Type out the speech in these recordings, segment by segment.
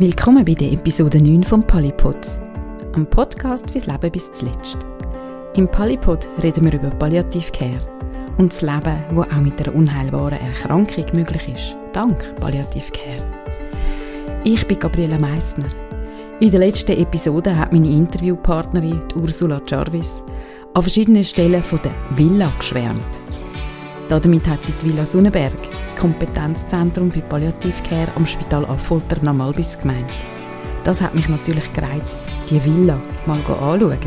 Willkommen bei der Episode 9 vom Polypod, am Podcast fürs Leben bis zuletzt. Im Polypod reden wir über Palliativcare und das Leben, wo auch mit einer unheilbaren Erkrankung möglich ist, dank Palliativcare. Ich bin Gabriela Meissner. In der letzten Episode hat meine Interviewpartnerin Ursula Jarvis an verschiedenen Stellen von der Villa geschwärmt. Damit hat sie die Villa Sonnenberg, das Kompetenzzentrum für Palliativcare am Spital Affolter Namalbis gemeint. Das hat mich natürlich gereizt, die Villa mal anschauen.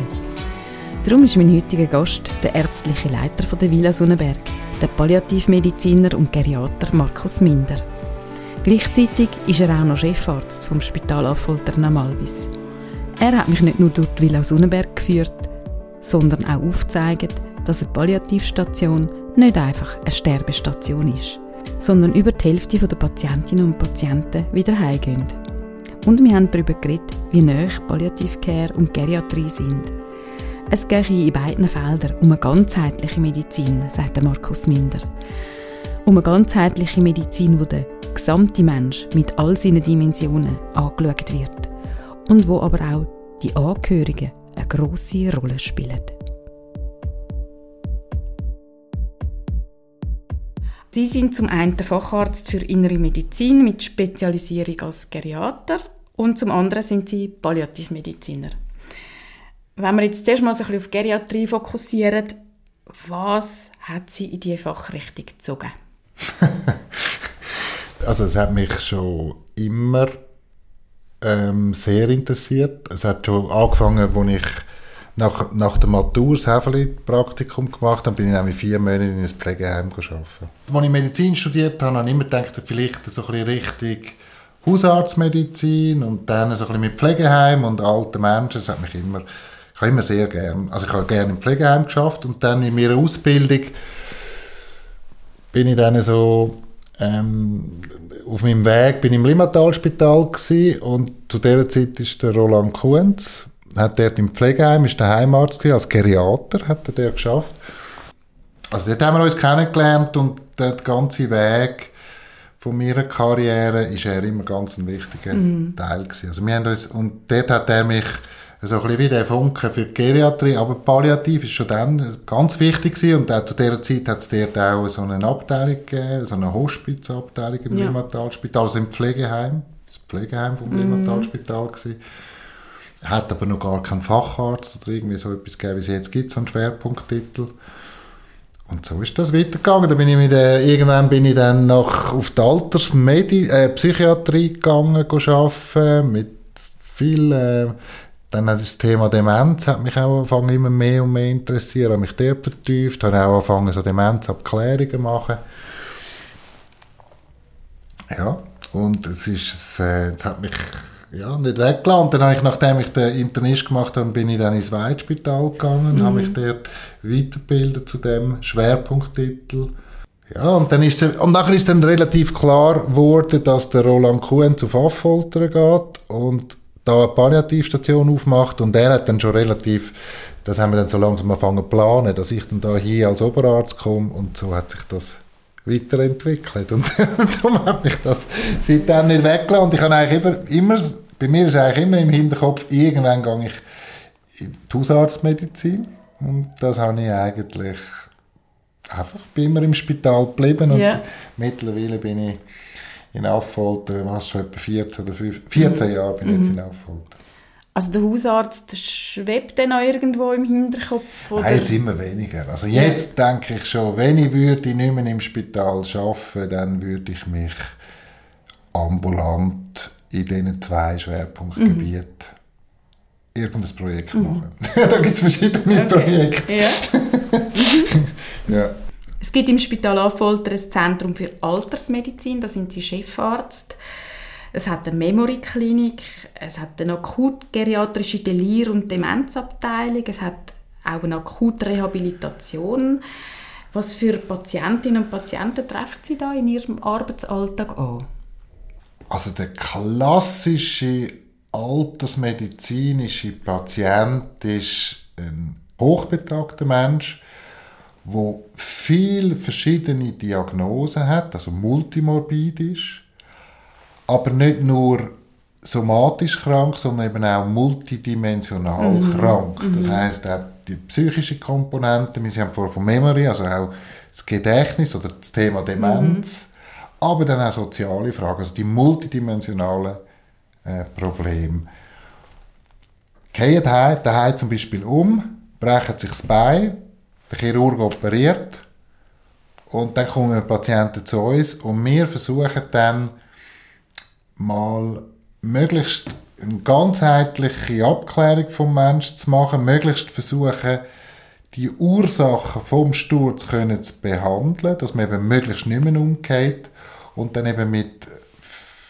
Darum ist mein heutiger Gast der ärztliche Leiter der Villa Sonnenberg, der Palliativmediziner und Geriater Markus Minder. Gleichzeitig ist er auch noch Chefarzt vom Spital Affolter Namalbis. Er hat mich nicht nur durch die Villa Sonnenberg geführt, sondern auch aufgezeigt, dass eine Palliativstation nicht einfach eine Sterbestation ist, sondern über die Hälfte der Patientinnen und Patienten wieder heimgehen. Und wir haben darüber geredet, wie nah Palliativcare und Geriatrie sind. Es gehe in beiden Feldern um eine ganzheitliche Medizin, sagt Markus Minder. Um eine ganzheitliche Medizin, wo der gesamte Mensch mit all seinen Dimensionen angeschaut wird und wo aber auch die Angehörigen eine grosse Rolle spielen. Sie sind zum einen Facharzt für innere Medizin mit Spezialisierung als Geriater und zum anderen sind Sie Palliativmediziner. Wenn wir jetzt zuerst mal so ein bisschen auf Geriatrie fokussieren, was hat Sie in diese Fachrichtung gezogen? also es hat mich schon immer ähm, sehr interessiert. Es hat schon angefangen, als ich nach, nach der Matur das Häfeli-Praktikum gemacht dann bin ich nämlich vier Monate in ein Pflegeheim gearbeitet. Als ich Medizin studiert habe, habe ich immer gedacht, vielleicht so ein bisschen Hausarztmedizin und dann so ein bisschen mit Pflegeheim und alten Menschen. Das hat mich immer, ich habe immer sehr gern, also ich habe gerne im Pflegeheim geschafft und dann in meiner Ausbildung bin ich dann so ähm, auf meinem Weg bin ich im Limmatalspital und zu dieser Zeit ist der Roland Kuhns hat dort im Pflegeheim, ist der Heimarzt gewesen, als Geriater hat er dort geschafft. Also dort haben wir uns kennengelernt und der ganze Weg von meiner Karriere ist er immer ganz ein wichtiger mhm. Teil gewesen. Also wir haben uns, und dort hat er mich so ein bisschen wie der Funke für die Geriatrie, aber Palliativ ist schon dann ganz wichtig gewesen und auch zu dieser Zeit hat es dort auch so eine Abteilung gegeben, so eine Hospizabteilung im ja. Limmatalspital, also im Pflegeheim, das Pflegeheim vom mhm. Limmatalspital gewesen hat aber noch gar keinen Facharzt oder irgendwie so etwas gegeben, wie es jetzt gibt, so einen Schwerpunkttitel. Und so ist das weitergegangen. Da bin ich mit, äh, irgendwann bin ich dann noch auf die Alterspsychiatrie äh, Psychiatrie gegangen, arbeiten, mit viel, äh, dann hat das Thema Demenz hat mich auch angefangen immer mehr und mehr interessiert, habe mich dort vertieft, habe auch angefangen so Demenzabklärungen zu machen. Ja, und es ist, äh, es hat mich ja, nicht weggelassen. Und dann habe ich, nachdem ich den Internist gemacht habe, bin ich dann ins Weitspital gegangen, mhm. habe mich dort weitergebildet zu dem Schwerpunkttitel. Ja, und dann ist der, und nachher ist dann relativ klar geworden, dass der Roland Kuhn zu Affoltern geht und da eine Palliativstation aufmacht und er hat dann schon relativ, das haben wir dann so langsam angefangen zu planen, dass ich dann da hier als Oberarzt komme und so hat sich das weiterentwickelt. Und darum hat mich das seitdem nicht weggelassen. Und ich habe eigentlich immer, immer, bei mir ist eigentlich immer im Hinterkopf, irgendwann gehe ich in die Hausarztmedizin. Und das habe ich eigentlich einfach, bin immer im Spital geblieben. Und yeah. mittlerweile bin ich in Affolter, was schon etwa 14 oder 15, 14 mhm. Jahre bin ich jetzt in mhm. Affolter. Also der Hausarzt schwebt dann auch irgendwo im Hinterkopf? Oder? Nein, jetzt immer weniger. Also jetzt denke ich schon, wenn ich würde nicht mehr im Spital arbeiten dann würde ich mich ambulant in diesen zwei Schwerpunktgebieten mhm. irgendein Projekt mhm. machen. da gibt es verschiedene okay. Projekte. Ja. ja. Es gibt im Spital Affolter ein Zentrum für Altersmedizin, da sind Sie Chefarzt. Es hat eine Memory-Klinik, es hat eine akut-geriatrische Delir- und Demenzabteilung, es hat auch eine Akutrehabilitation. Was für Patientinnen und Patienten treffen Sie da in Ihrem Arbeitsalltag an? Also der klassische altersmedizinische Patient ist ein hochbetagter Mensch, der viele verschiedene Diagnosen hat, also multimorbid ist aber nicht nur somatisch krank, sondern eben auch multidimensional mhm. krank. Das mhm. heißt auch die psychische Komponente, wir haben vorher von Memory, also auch das Gedächtnis oder das Thema Demenz, mhm. aber dann auch soziale Fragen, also die multidimensionalen äh, Probleme. Gehen daheim zum Beispiel um, brechen sich das Bein, der Chirurg operiert und dann kommen Patienten zu uns und wir versuchen dann mal möglichst eine ganzheitliche Abklärung vom Menschen zu machen, möglichst versuchen, die Ursachen vom Sturz können zu behandeln, dass man eben möglichst nicht mehr umgeht und dann eben mit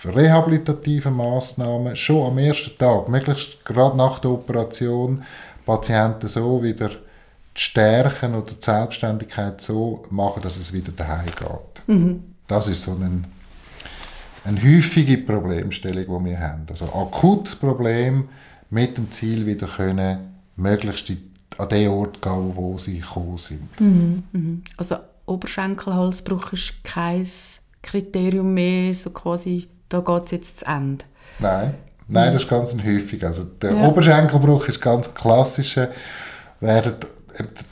rehabilitativen Maßnahmen schon am ersten Tag, möglichst gerade nach der Operation, Patienten so wieder die stärken oder die Selbstständigkeit so machen, dass es wieder daheim geht. Mhm. Das ist so ein eine häufige Problemstellung, die wir haben. Also ein akutes Problem mit dem Ziel, wieder können, möglichst an den Ort gehen, wo sie gekommen sind. Mhm, mhm. Also Oberschenkelhalsbruch ist kein Kriterium mehr, so quasi, da geht es jetzt zu Ende. Nein, Nein, das ist ganz häufig. Also der ja. Oberschenkelbruch ist ganz klassischer, werden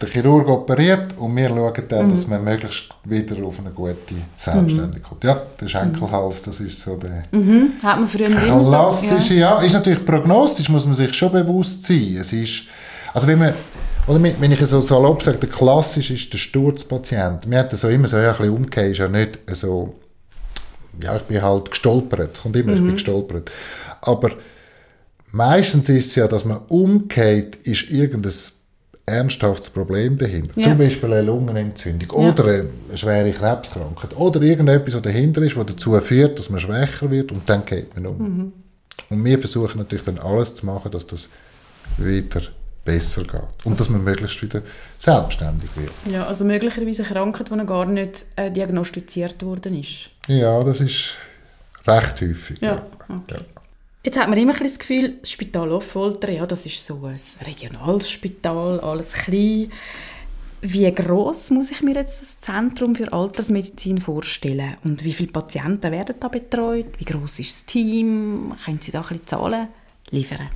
der Chirurg operiert und wir schauen dann, mhm. dass man möglichst wieder auf eine gute Selbstständigkeit kommt. Ja, der Schenkelhals, das ist so der mhm. Hat man früher klassische, ja. ja. Ist natürlich prognostisch, muss man sich schon bewusst sein. Es ist, also wenn man oder wenn ich so salopp sage, der klassisch ist der Sturzpatient. Wir hatten so immer so ja, ein bisschen umgekehrt, ist ja nicht so, ja, ich bin halt gestolpert, kommt immer, mhm. ich bin mhm. gestolpert. Aber meistens ist es ja, dass man umgeht, ist irgendein ernsthaftes Problem dahinter. Ja. Zum Beispiel eine Lungenentzündung ja. oder eine schwere Krebskrankheit oder irgendetwas, was dahinter ist, was dazu führt, dass man schwächer wird und dann geht man um. Mhm. Und wir versuchen natürlich dann alles zu machen, dass das wieder besser geht und also, dass man möglichst wieder selbstständig wird. Ja, also möglicherweise eine Krankheit, die noch gar nicht äh, diagnostiziert worden ist. Ja, das ist recht häufig. Ja, ja. Okay. Jetzt hat man immer das Gefühl, das Spital Affolter, ja, das ist so ein regionales Spital, alles klein. Wie groß muss ich mir jetzt das Zentrum für Altersmedizin vorstellen? Und wie viele Patienten werden da betreut? Wie groß ist das Team? Können Sie da ein bisschen Zahlen liefern?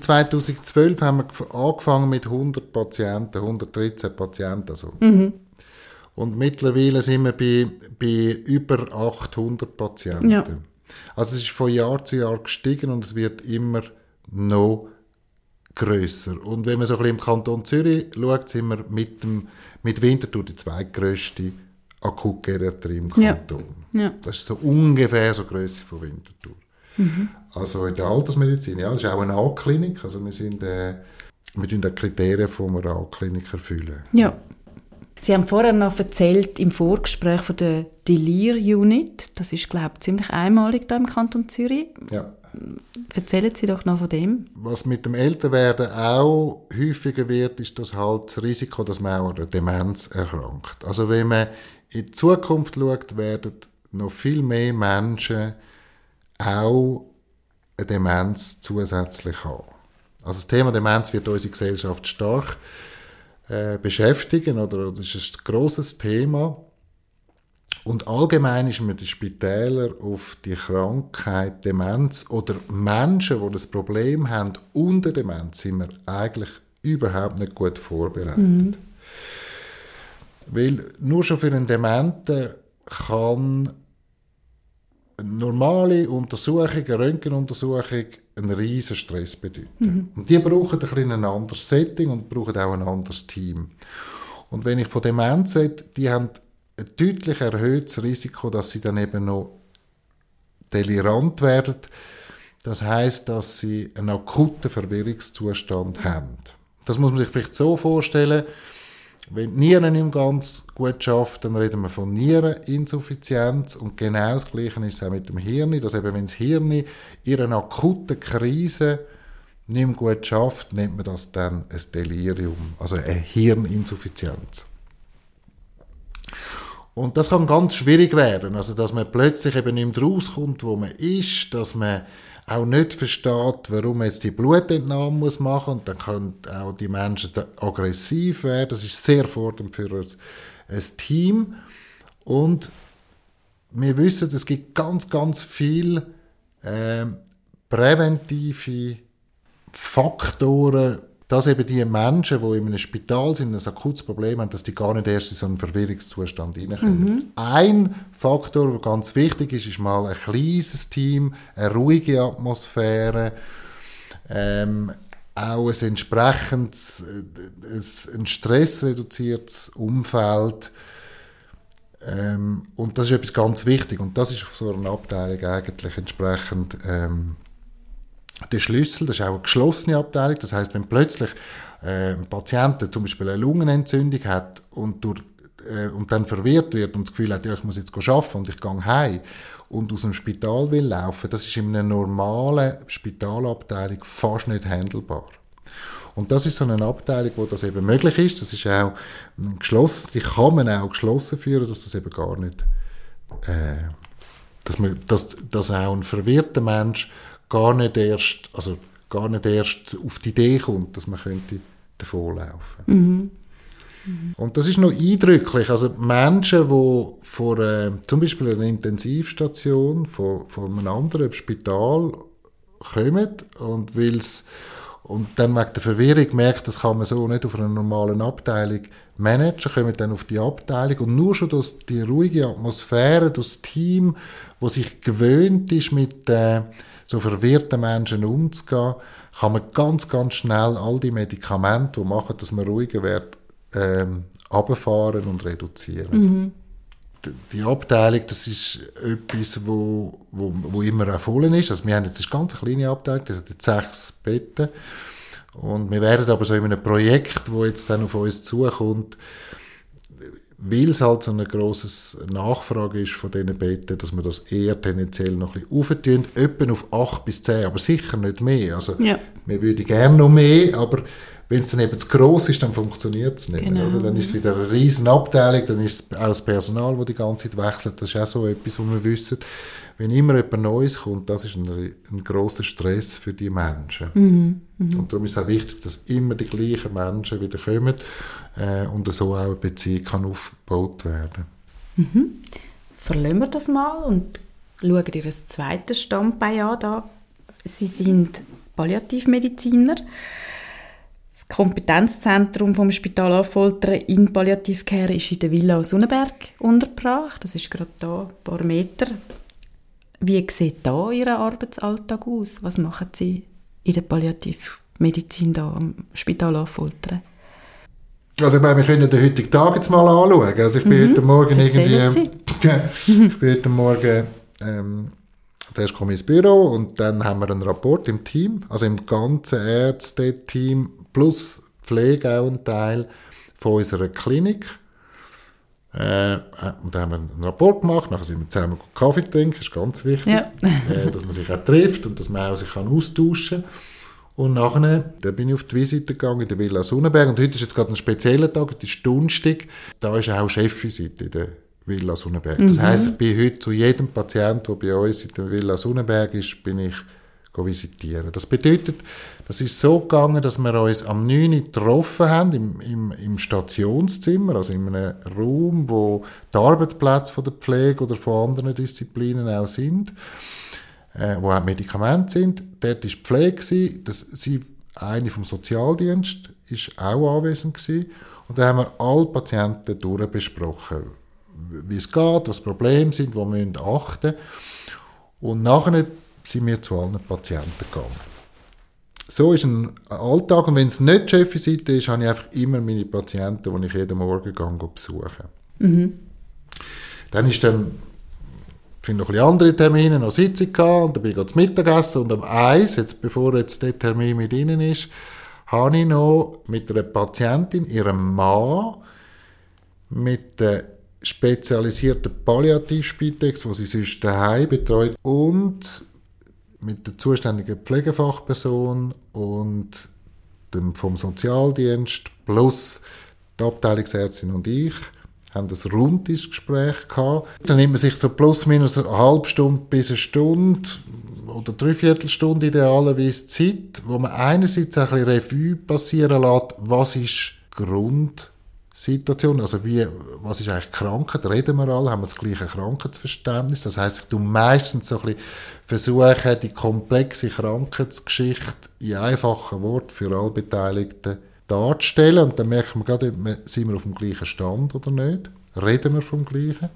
2012 haben wir angefangen mit 100 Patienten, 113 Patienten. Also. Mhm. Und mittlerweile sind wir bei, bei über 800 Patienten. Ja. Also es ist von Jahr zu Jahr gestiegen und es wird immer noch grösser. Und wenn man so ein bisschen im Kanton Zürich schaut, sind wir mit, dem, mit Winterthur die zweitgrößte Akutgeriatrie im Kanton. Ja. Ja. Das ist so ungefähr so Größe von Winterthur. Mhm. Also in der Altersmedizin, ja, das ist auch eine A-Klinik. Also wir sind, äh, wir die Kriterien von einer A-Klinik erfüllen. Ja. Sie haben vorher noch erzählt im Vorgespräch von der Delir Unit. Das ist, glaube ich, ziemlich einmalig da im Kanton Zürich. Ja. Erzählen Sie doch noch von dem. Was mit dem Älterwerden auch häufiger wird, ist das halt das Risiko, dass man auch an Demenz erkrankt. Also wenn man in die Zukunft schaut, werden noch viel mehr Menschen auch eine Demenz zusätzlich haben. Also das Thema Demenz wird unsere Gesellschaft stark äh, beschäftigen oder das ist ein grosses Thema. Und allgemein ist man die Spitäler auf die Krankheit Demenz oder Menschen, die das Problem haben unter Demenz, sind wir eigentlich überhaupt nicht gut vorbereitet. Mhm. Weil nur schon für einen Dementen kann normale Untersuchung, eine Röntgenuntersuchung, einen riesen Stress bedeuten. Mhm. Und die brauchen ein, ein anderes Setting und brauchen auch ein anderes Team. Und wenn ich von Demenz rede, die haben ein deutlich erhöhtes Risiko, dass sie dann eben noch delirant werden. Das heißt, dass sie einen akuten Verwirrungszustand haben. Das muss man sich vielleicht so vorstellen, wenn die Nieren nicht ganz gut schafft, dann reden wir von Niereninsuffizienz und genau das Gleiche ist es auch mit dem Hirn, dass eben wenn das Hirn in einer akuten Krise nicht gut schafft, nennt man das dann ein Delirium, also eine Hirninsuffizienz. Und das kann ganz schwierig werden, also dass man plötzlich eben nicht mehr rauskommt, wo man ist, dass man auch nicht versteht, warum man jetzt die Blutentnahme muss machen und dann können auch die Menschen aggressiv werden. Das ist sehr fordernd für ein, ein Team. Und wir wissen, es gibt ganz, ganz viele äh, präventive Faktoren, dass eben die Menschen, die in einem Spital sind, ein akutes Problem haben, dass die gar nicht erst in so einen Verwirrungszustand reinkommen. Mhm. Ein Faktor, der ganz wichtig ist, ist mal ein kleines Team, eine ruhige Atmosphäre, ähm, auch ein entsprechendes, äh, ein stressreduziertes Umfeld. Ähm, und das ist etwas ganz wichtig. Und das ist auf so einer Abteilung eigentlich entsprechend ähm, der Schlüssel, das ist auch eine geschlossene Abteilung, das heißt, wenn plötzlich äh, ein Patient zum Beispiel eine Lungenentzündung hat und, durch, äh, und dann verwirrt wird und das Gefühl hat, ja, ich muss jetzt arbeiten und ich gehe heim und aus dem Spital will laufen, das ist in einer normalen Spitalabteilung fast nicht handelbar. Und das ist so eine Abteilung, wo das eben möglich ist. Das ist auch geschlossen, die kann man auch geschlossen führen, dass das eben gar nicht, äh, dass, man, dass, dass auch ein verwirrter Mensch gar nicht erst, also gar nicht erst auf die Idee kommt, dass man könnte davonlaufen. Mhm. Mhm. Und das ist noch eindrücklich. Also Menschen, die vor äh, zum Beispiel einer Intensivstation, von, von einem anderen Spital kommen und weil's und dann wegen der Verwirrung merkt, das kann man so nicht auf einer normalen Abteilung managen, kommen dann auf die Abteilung und nur schon durch die ruhige Atmosphäre, durch das Team, wo sich gewöhnt ist, mit äh, so verwirrten Menschen umzugehen, kann man ganz, ganz schnell all die Medikamente, die machen, dass man ruhiger wird, ähm, abfahren und reduzieren. Mhm. Die Abteilung, das ist etwas, wo, wo, wo immer erfüllen ist. Also wir haben jetzt eine ganz kleine Abteilung, das hat jetzt sechs Betten. Und wir werden aber so in einem Projekt, wo jetzt dann auf uns zukommt, weil es halt so eine grosse Nachfrage ist von diesen Betten, dass wir das eher tendenziell noch ein bisschen auftun, etwa auf 8 bis 10, aber sicher nicht mehr. Also, ja. wir würden gerne noch mehr, aber wenn es dann eben zu gross ist, dann funktioniert es nicht. Genau. Oder? Dann ist es wieder eine riesen Abteilung, dann ist es auch das Personal, das die ganze Zeit wechselt. Das ist auch so etwas, was wir wissen. Wenn immer jemand Neues kommt, das ist ein, ein grosser Stress für die Menschen. Mhm. Mhm. Und darum ist es auch wichtig, dass immer die gleichen Menschen wieder kommen äh, und so auch eine Beziehung kann aufgebaut werden mhm. Verlassen wir das mal und schauen ihr ein zweites Standbein an. Da. Sie sind Palliativmediziner. Das Kompetenzzentrum vom Spital Affoltern in Palliativcare ist in der Villa Sonnenberg untergebracht. Das ist gerade da ein paar Meter. Wie sieht da Ihr Arbeitsalltag aus? Was machen Sie in der Palliativmedizin da am Spital Affoltern? Also ich meine, wir können den heutigen Tag jetzt mal anschauen. Also ich bin mhm. heute Morgen irgendwie... ich bin heute Morgen... Ähm, zuerst komme ich ins Büro und dann haben wir einen Rapport im Team, also im ganzen Ärzte-Team plus Pflege auch ein Teil von unserer Klinik. Äh, und dann haben wir einen Rapport gemacht, nachher sind wir zusammen Kaffee trinken, das ist ganz wichtig, ja. äh, dass man sich auch trifft und dass man auch sich kann austauschen kann. Und nachher da bin ich auf die Visite gegangen in der Villa Sonnenberg und heute ist jetzt gerade ein spezieller Tag, heute ist Donnerstag, da ist auch Chefvisite in der Villa Sonnenberg. Mhm. Das heisst, ich bin heute zu jedem Patienten, der bei uns in der Villa Sonnenberg ist, bin ich visitieren. Das bedeutet, das ist so gegangen, dass wir uns am 9. Uhr getroffen haben, im, im, im Stationszimmer, also in einem Raum, wo die Arbeitsplätze von der Pflege oder von anderen Disziplinen auch sind, äh, wo auch Medikamente sind. Dort war die Pflege, das, sie, eine vom Sozialdienst ist auch anwesend gewesen. Und da haben wir alle Patienten durchbesprochen, wie es geht, was Probleme sind, wo wir achten müssen. Und nachher sind wir zu allen Patienten gegangen. So ist ein Alltag und wenn es nicht die Chefvisite ist, habe ich einfach immer meine Patienten, die ich jeden Morgen gehe, besuchen. Mhm. Dann ist dann sind noch ein andere Termine, noch Sitzung gehabt, und dann bin ich zum Mittagessen und am 1, jetzt bevor jetzt der Termin mit Ihnen ist, habe ich noch mit einer Patientin, ihrem Mann, mit der spezialisierten Palliativspitex, die sie sonst daheim betreut, und mit der zuständigen Pflegefachperson und dem vom Sozialdienst plus die Abteilungsärztin und ich haben ein rundes Gespräch gehabt. Dann nimmt man sich so plus minus eine halbe Stunde bis eine Stunde oder dreiviertel Stunde idealerweise Zeit, wo man einerseits ein bisschen Revue passieren lässt, was ist Grundsituation Situation, also wie, was ist eigentlich Krankheit, reden wir alle, haben wir das gleiche Krankheitsverständnis, das heißt, ich tue meistens so ein bisschen versuchen, die komplexe Krankheitsgeschichte in einfachen Worten für alle Beteiligten darzustellen und dann merken wir gerade, sind wir auf dem gleichen Stand oder nicht, reden wir vom Gleichen.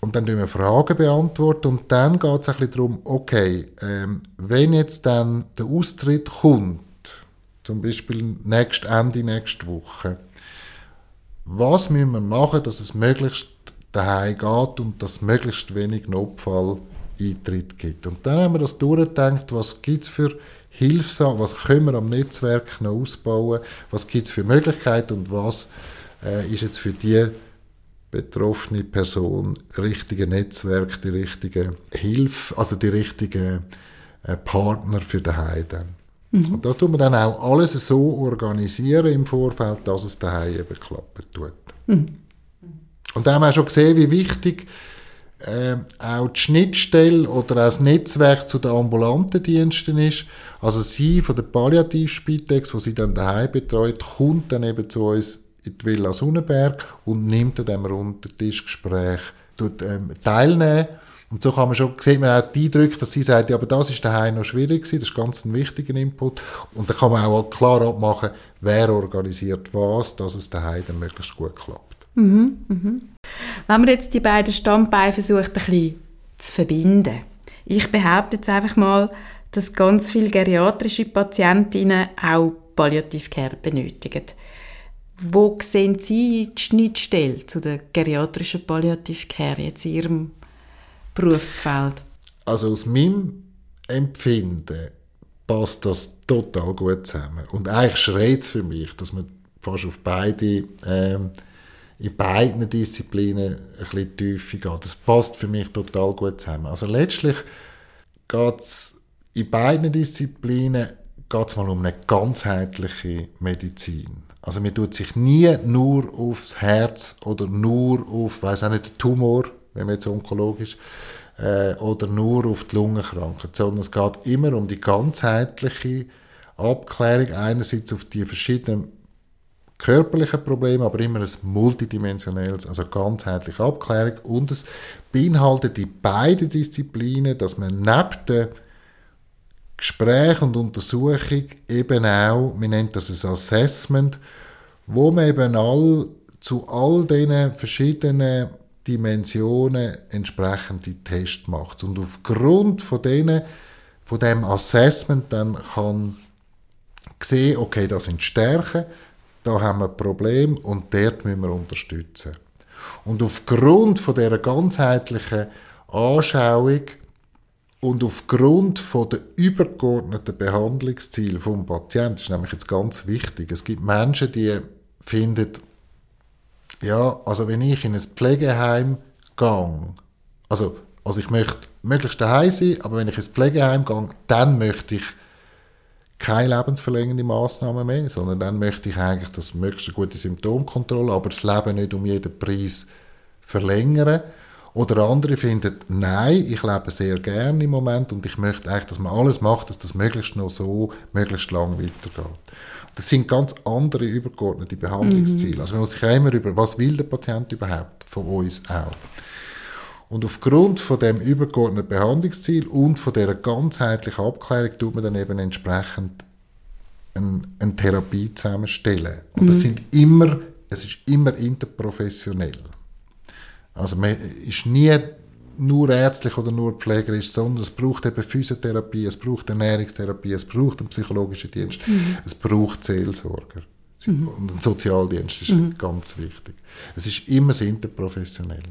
Und dann beantworten wir Fragen beantworten und dann geht es ein bisschen darum, okay, ähm, wenn jetzt dann der Austritt kommt, zum Beispiel nächst, Ende nächste Woche. Was müssen wir machen, dass es möglichst daheim geht und dass möglichst wenig Notfall-Eintritt gibt? Und dann haben wir das durchgedacht, was gibt es für Hilfsam, was können wir am Netzwerk noch ausbauen, was gibt es für Möglichkeiten und was äh, ist jetzt für die betroffene Person richtige Netzwerk, die richtige Hilfe, also die richtige äh, Partner für daheim dann. Mhm. Und das tut man dann auch alles so organisieren im Vorfeld, dass es daheim eben klappen tut. Mhm. Und da haben wir schon gesehen, wie wichtig äh, auch die Schnittstelle oder auch das Netzwerk zu den ambulanten Diensten ist. Also sie von der Palliativspitex, wo sie dann daheim betreut, kommt dann eben zu uns in die Villa Sonnenberg und nimmt an diesem runden Tischgespräch ähm, teilnehmen und so kann man schon, sieht man auch die Eindrücke, dass sie sagt, ja, aber das ist daheim noch schwierig gewesen, das ist ganz ein wichtiger Input. Und da kann man auch klar abmachen, wer organisiert was, dass es daheim dann möglichst gut klappt. Mhm, mhm. Wenn man jetzt die beiden Standbeine versucht, ein bisschen zu verbinden. Ich behaupte jetzt einfach mal, dass ganz viele geriatrische Patientinnen auch Palliativcare benötigen. Wo sehen Sie die Schnittstelle zu der geriatrischen Palliativcare jetzt in Ihrem Berufsfeld? Also aus meinem Empfinden passt das total gut zusammen. Und eigentlich schreit es für mich, dass man fast auf beide, ähm, in beiden Disziplinen ein bisschen tiefer geht. Das passt für mich total gut zusammen. Also letztlich geht es in beiden Disziplinen geht's mal um eine ganzheitliche Medizin. Also man tut sich nie nur aufs Herz oder nur auf, weiß auch nicht, den Tumor wenn man jetzt onkologisch, äh, oder nur auf die Lungenkrankheit, sondern es geht immer um die ganzheitliche Abklärung, einerseits auf die verschiedenen körperlichen Probleme, aber immer ein multidimensionelles, also ganzheitliche Abklärung und es beinhaltet die beiden Disziplinen, dass man neben der Gespräch und Untersuchung eben auch, wir nennen das ein Assessment, wo man eben all, zu all diesen verschiedenen Dimensionen entsprechende Tests macht. Und aufgrund von denen, von dem Assessment dann kann sehen, okay, das sind Stärken, da haben wir ein Problem und dort müssen wir unterstützen. Und aufgrund von dieser ganzheitlichen Anschauung und aufgrund von der übergeordneten Behandlungsziel vom Patienten, das ist nämlich jetzt ganz wichtig, es gibt Menschen, die finden, ja, also wenn ich in ein Pflegeheim gehe, also, also ich möchte möglichst daheim sein, aber wenn ich ins Pflegeheim gehe, dann möchte ich keine lebensverlängernde Maßnahmen mehr, sondern dann möchte ich eigentlich das möglichst gute Symptomkontrolle, aber das Leben nicht um jeden Preis verlängern. Oder andere finden, nein, ich lebe sehr gerne im Moment und ich möchte eigentlich, dass man alles macht, dass das möglichst noch so, möglichst lang weitergeht. Das sind ganz andere übergeordnete Behandlungsziele. Mhm. Also man muss sich immer über, was will der Patient überhaupt von uns auch. Und aufgrund von dem übergeordneten Behandlungsziel und von dieser ganzheitlichen Abklärung tut man dann eben entsprechend eine, eine Therapie zusammenstellen. Und mhm. das sind immer, es ist immer interprofessionell. Also man ist nie nur ärztlich oder nur pflegerisch, sondern es braucht eben Physiotherapie, es braucht Ernährungstherapie, es braucht einen psychologischen Dienst, mhm. es braucht Seelsorger. Mhm. Und ein Sozialdienst ist mhm. ganz wichtig. Es ist immer das Interprofessionelle.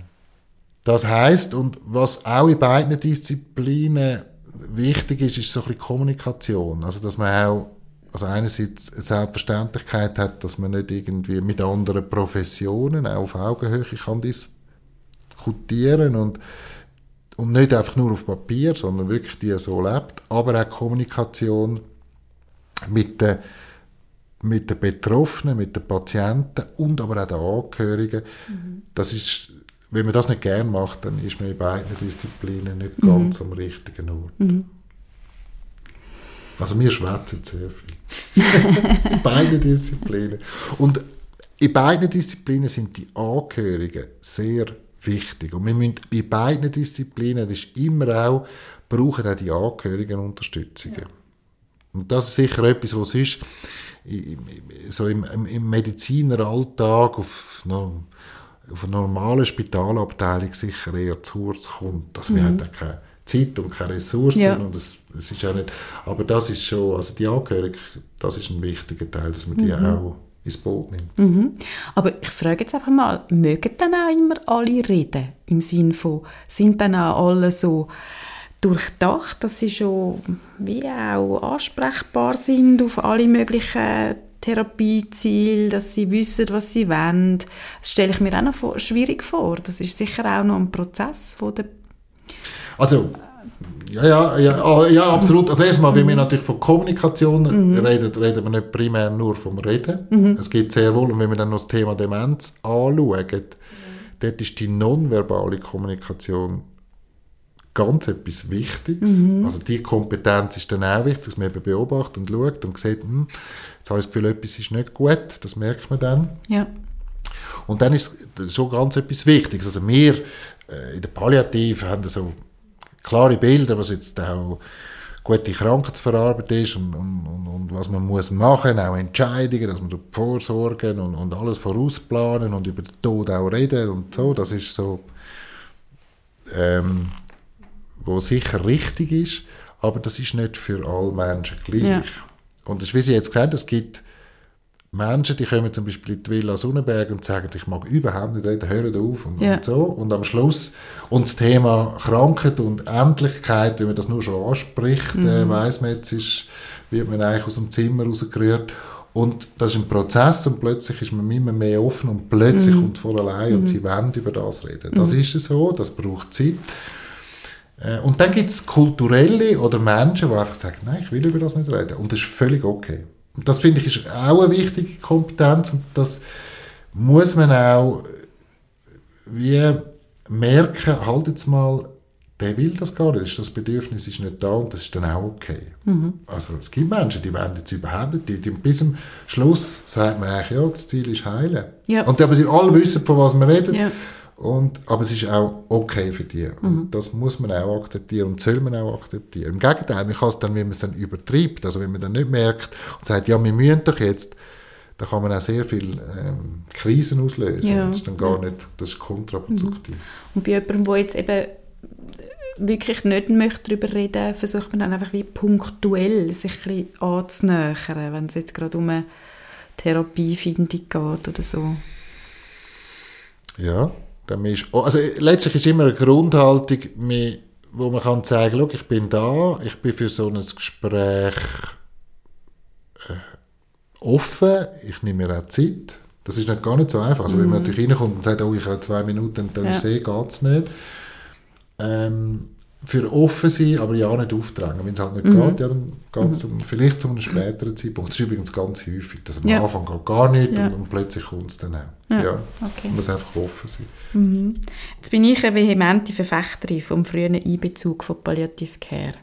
Das heißt und was auch in beiden Disziplinen wichtig ist, ist so ein bisschen Kommunikation. Also, dass man auch also einerseits eine Selbstverständlichkeit hat, dass man nicht irgendwie mit anderen Professionen auch auf Augenhöhe kann diskutieren und und nicht einfach nur auf Papier, sondern wirklich die so lebt, aber auch Kommunikation mit den, mit den Betroffenen, mit den Patienten und aber auch den Angehörigen. Mhm. Das ist, wenn man das nicht gern macht, dann ist man in beiden Disziplinen nicht mhm. ganz am richtigen Ort. Mhm. Also wir schwätzen sehr viel. Beide Disziplinen. Und in beiden Disziplinen sind die Angehörigen sehr wichtig. Und wir müssen bei beiden Disziplinen, das ist immer auch, brauchen auch die Angehörigen Unterstützung. Ja. Und das ist sicher etwas, was ist, so im, im Medizineralltag auf, no, auf einer normalen Spitalabteilung sicher eher zu kurz kommt. Dass mhm. wir haben keine Zeit und keine Ressourcen ja. und das, das ist auch nicht, aber das ist schon, also die Angehörigen, das ist ein wichtiger Teil, dass man die mhm. auch ins Boot nimmt. Mhm. Aber ich frage jetzt einfach mal, mögen dann auch immer alle reden? Im Sinne von, sind dann auch alle so durchdacht, dass sie schon wie auch ansprechbar sind auf alle möglichen Therapieziele, dass sie wissen, was sie wollen. Das stelle ich mir auch noch schwierig vor. Das ist sicher auch noch ein Prozess von der also ja, ja, ja, ah, ja, absolut. Also erstmal, wenn wir mhm. natürlich von Kommunikation mhm. reden, reden wir nicht primär nur vom Reden. Mhm. Es gibt sehr wohl, und wenn wir dann noch das Thema Demenz anschauen, mhm. dort ist die nonverbale Kommunikation ganz etwas Wichtiges. Mhm. Also die Kompetenz ist dann auch wichtig, dass man eben beobachtet und schaut und sieht, hm, jetzt habe ich das Gefühl, etwas ist nicht gut, das merkt man dann. Ja. Und dann ist schon ganz etwas Wichtiges. Also wir äh, in der Palliativ haben so klare Bilder, was jetzt auch gute Krankheitsverarbeitung ist und, und, und, und, was man muss machen, auch Entscheidungen, dass man vorsorgen und, und alles vorausplanen und über den Tod auch reden und so, das ist so, ähm, wo sicher richtig ist, aber das ist nicht für alle Menschen gleich. Ja. Und das ist, wie Sie jetzt gesagt haben, es gibt Menschen, die kommen zum Beispiel in die Villa Sonnenberg und sagen, ich mag überhaupt nicht reden, hören auf und, ja. und, so. Und am Schluss, und das Thema Krankheit und Endlichkeit, wenn man das nur schon anspricht, mhm. äh, weiss man, jetzt ist, wird man eigentlich aus dem Zimmer rausgerührt. Und das ist ein Prozess und plötzlich ist man immer mehr offen und plötzlich mhm. kommt von allein mhm. und sie wollen über das reden. Das mhm. ist so, das braucht Zeit. Äh, und dann gibt es kulturelle oder Menschen, die einfach sagen, nein, ich will über das nicht reden. Und das ist völlig okay. Und das finde ich ist auch eine wichtige Kompetenz und das muss man auch wie merken, halt jetzt mal, der will das gar nicht, das Bedürfnis ist nicht da und das ist dann auch okay. Mhm. Also es gibt Menschen, die wollen jetzt überhaupt nicht, die, die, bis zum Schluss sagt man eigentlich, ja, das Ziel ist heilen. Ja. Und aber sie alle wissen, von was wir reden. Ja. Und, aber es ist auch okay für die. Und mhm. das muss man auch akzeptieren und soll man auch akzeptieren. Im Gegenteil, man kann es dann, wenn man es dann übertreibt, also wenn man dann nicht merkt und sagt, ja, wir müssen doch jetzt, da kann man auch sehr viele ähm, Krisen auslösen. Ja. Das ist dann gar nicht, das ist kontraproduktiv. Mhm. Und bei jemandem, der jetzt eben wirklich nicht möchte darüber reden versucht man dann einfach wie punktuell sich ein bisschen anzunähern, wenn es jetzt gerade um eine Therapiefindung geht oder so. Ja, also letztlich ist immer eine Grundhaltung, wo man kann sagen, kann, ich bin da, ich bin für so ein Gespräch äh, offen, ich nehme mir auch Zeit. Das ist nicht gar nicht so einfach. Also, mhm. wenn man mhm. natürlich reinkommt und sagt, oh, ich habe zwei Minuten, dann ja. sehe, geht es nicht. Ähm, für offen sein, aber ja nicht aufdrängen. Wenn es halt nicht mhm. geht, ja, dann geht es mhm. vielleicht zu einem späteren Zeitpunkt. Das ist übrigens ganz häufig, dass am ja. Anfang geht gar nicht ja. und, und, plötzlich kommt es dann auch. Ja, ja okay. man muss einfach offen sein. Mhm. Jetzt bin ich eine vehemente Verfechterin vom frühen Einbezug von Palliative Care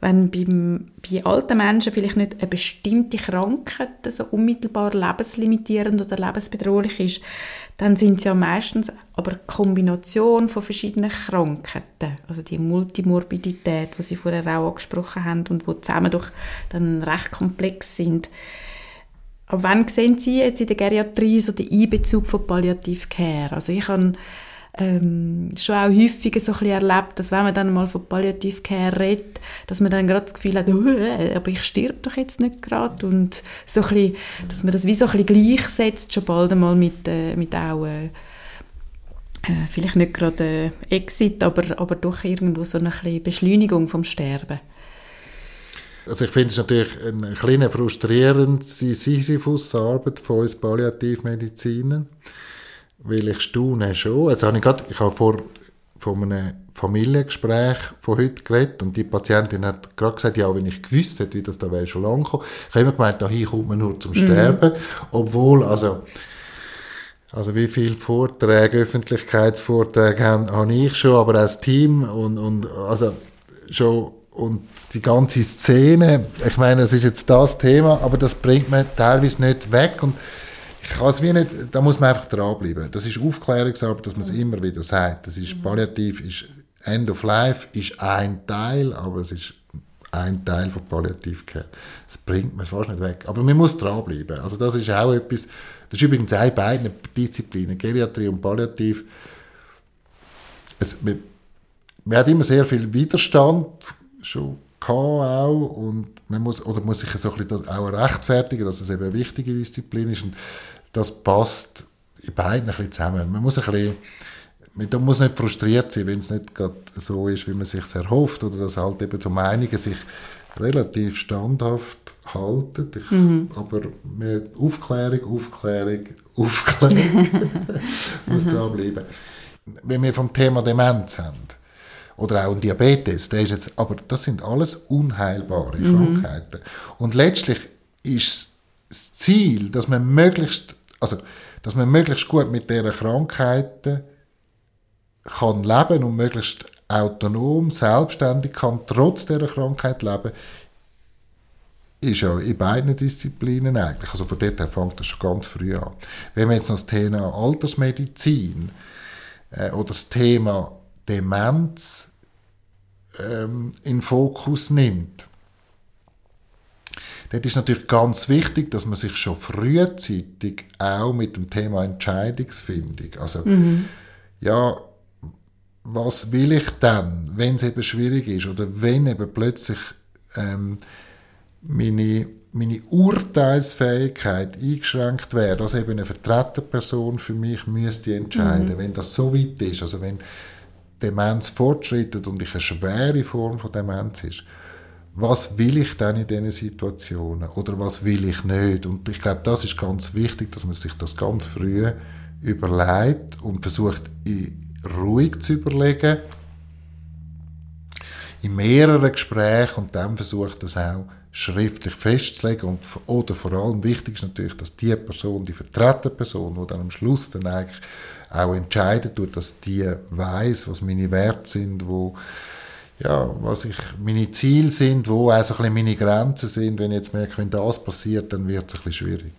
wenn beim, bei alten Menschen vielleicht nicht eine bestimmte Krankheit so unmittelbar lebenslimitierend oder lebensbedrohlich ist, dann sind es ja meistens aber eine Kombination von verschiedenen Krankheiten, also die Multimorbidität, die Sie vorher auch angesprochen haben und die zusammen doch dann recht komplex sind. Aber wann sehen Sie jetzt in der Geriatrie so den Einbezug von Palliative Care? Also ich habe ähm, schon auch häufiger so ein erlebt, dass wenn man dann mal von Palliative Care redet, dass man dann gerade das Gefühl hat, äh, aber ich sterbe doch jetzt nicht gerade und so ein bisschen, dass man das wie so ein bisschen gleichsetzt, schon bald einmal mit, äh, mit auch äh, äh vielleicht nicht gerade äh, Exit, aber, aber doch irgendwo so eine Beschleunigung vom Sterben. Also ich finde es natürlich eine kleine frustrierende Sisyphus-Arbeit von uns Palliativmedizinern weil ich staune schon. Jetzt habe ich, grad, ich habe vor von einem Familiengespräch von heute geredet und die Patientin hat gerade gesagt, ja, wenn ich gewusst hätte, wie das da wäre, schon lange gekommen. Ich habe immer gemeint, da kommt man nur zum mhm. Sterben, mhm. obwohl, also, also wie viele Vorträge, Öffentlichkeitsvorträge habe, habe ich schon, aber als Team und, und also schon und die ganze Szene, ich meine, es ist jetzt das Thema, aber das bringt man teilweise nicht weg und ich kann es wie nicht, da muss man einfach dranbleiben. Das ist Aufklärungsarbeit, dass man es immer wieder sagt. Das ist Palliativ, ist End of Life, ist ein Teil, aber es ist ein Teil von Palliativcare. Das bringt man fast nicht weg. Aber man muss dranbleiben. Also das ist auch etwas, das ist übrigens eine beiden Disziplinen, Geriatrie und Palliativ. Es, man, man hat immer sehr viel Widerstand schon auch und man muss, oder muss sich so ein bisschen auch rechtfertigen, dass es eben eine wichtige Disziplin ist und das passt in beiden ein bisschen zusammen. Man muss ein bisschen, man muss nicht frustriert sein, wenn es nicht gerade so ist, wie man sich erhofft oder dass halt eben zum einigen sich relativ standhaft halten. Ich, mhm. Aber mit Aufklärung, Aufklärung, Aufklärung muss dranbleiben. Wenn wir vom Thema Demenz haben, oder auch Diabetes, der ist jetzt, aber das sind alles unheilbare mhm. Krankheiten. Und letztlich ist das Ziel, dass man möglichst, also, dass man möglichst gut mit dieser Krankheiten kann leben und möglichst autonom, selbstständig kann trotz dieser Krankheit leben, ist ja in beiden Disziplinen eigentlich. Also von dort her fängt das schon ganz früh an. Wenn man jetzt noch das Thema Altersmedizin äh, oder das Thema Demenz ähm, in Fokus nimmt, dort ist natürlich ganz wichtig, dass man sich schon frühzeitig auch mit dem Thema Entscheidungsfindung, also mhm. ja, was will ich dann, wenn es eben schwierig ist oder wenn eben plötzlich ähm, meine, meine Urteilsfähigkeit eingeschränkt wäre, dass eben eine Vertreterperson für mich müsste entscheiden, mhm. wenn das so weit ist, also wenn Demenz fortschreitet und ich eine schwere Form von Demenz ist, was will ich dann in diesen Situationen oder was will ich nicht? Und ich glaube, das ist ganz wichtig, dass man sich das ganz früh überlegt und versucht, ruhig zu überlegen, in mehreren Gesprächen und dann versucht das auch schriftlich festzulegen und, oder vor allem wichtig ist natürlich, dass die Person, die vertretene Person, die dann am Schluss dann eigentlich auch entscheiden tut, dass die weiß, was meine Werte sind, wo ja, was ich, meine Ziele sind, wo auch so ein bisschen meine Grenzen sind. Wenn ich jetzt merke, wenn das passiert, dann wird es ein bisschen schwierig.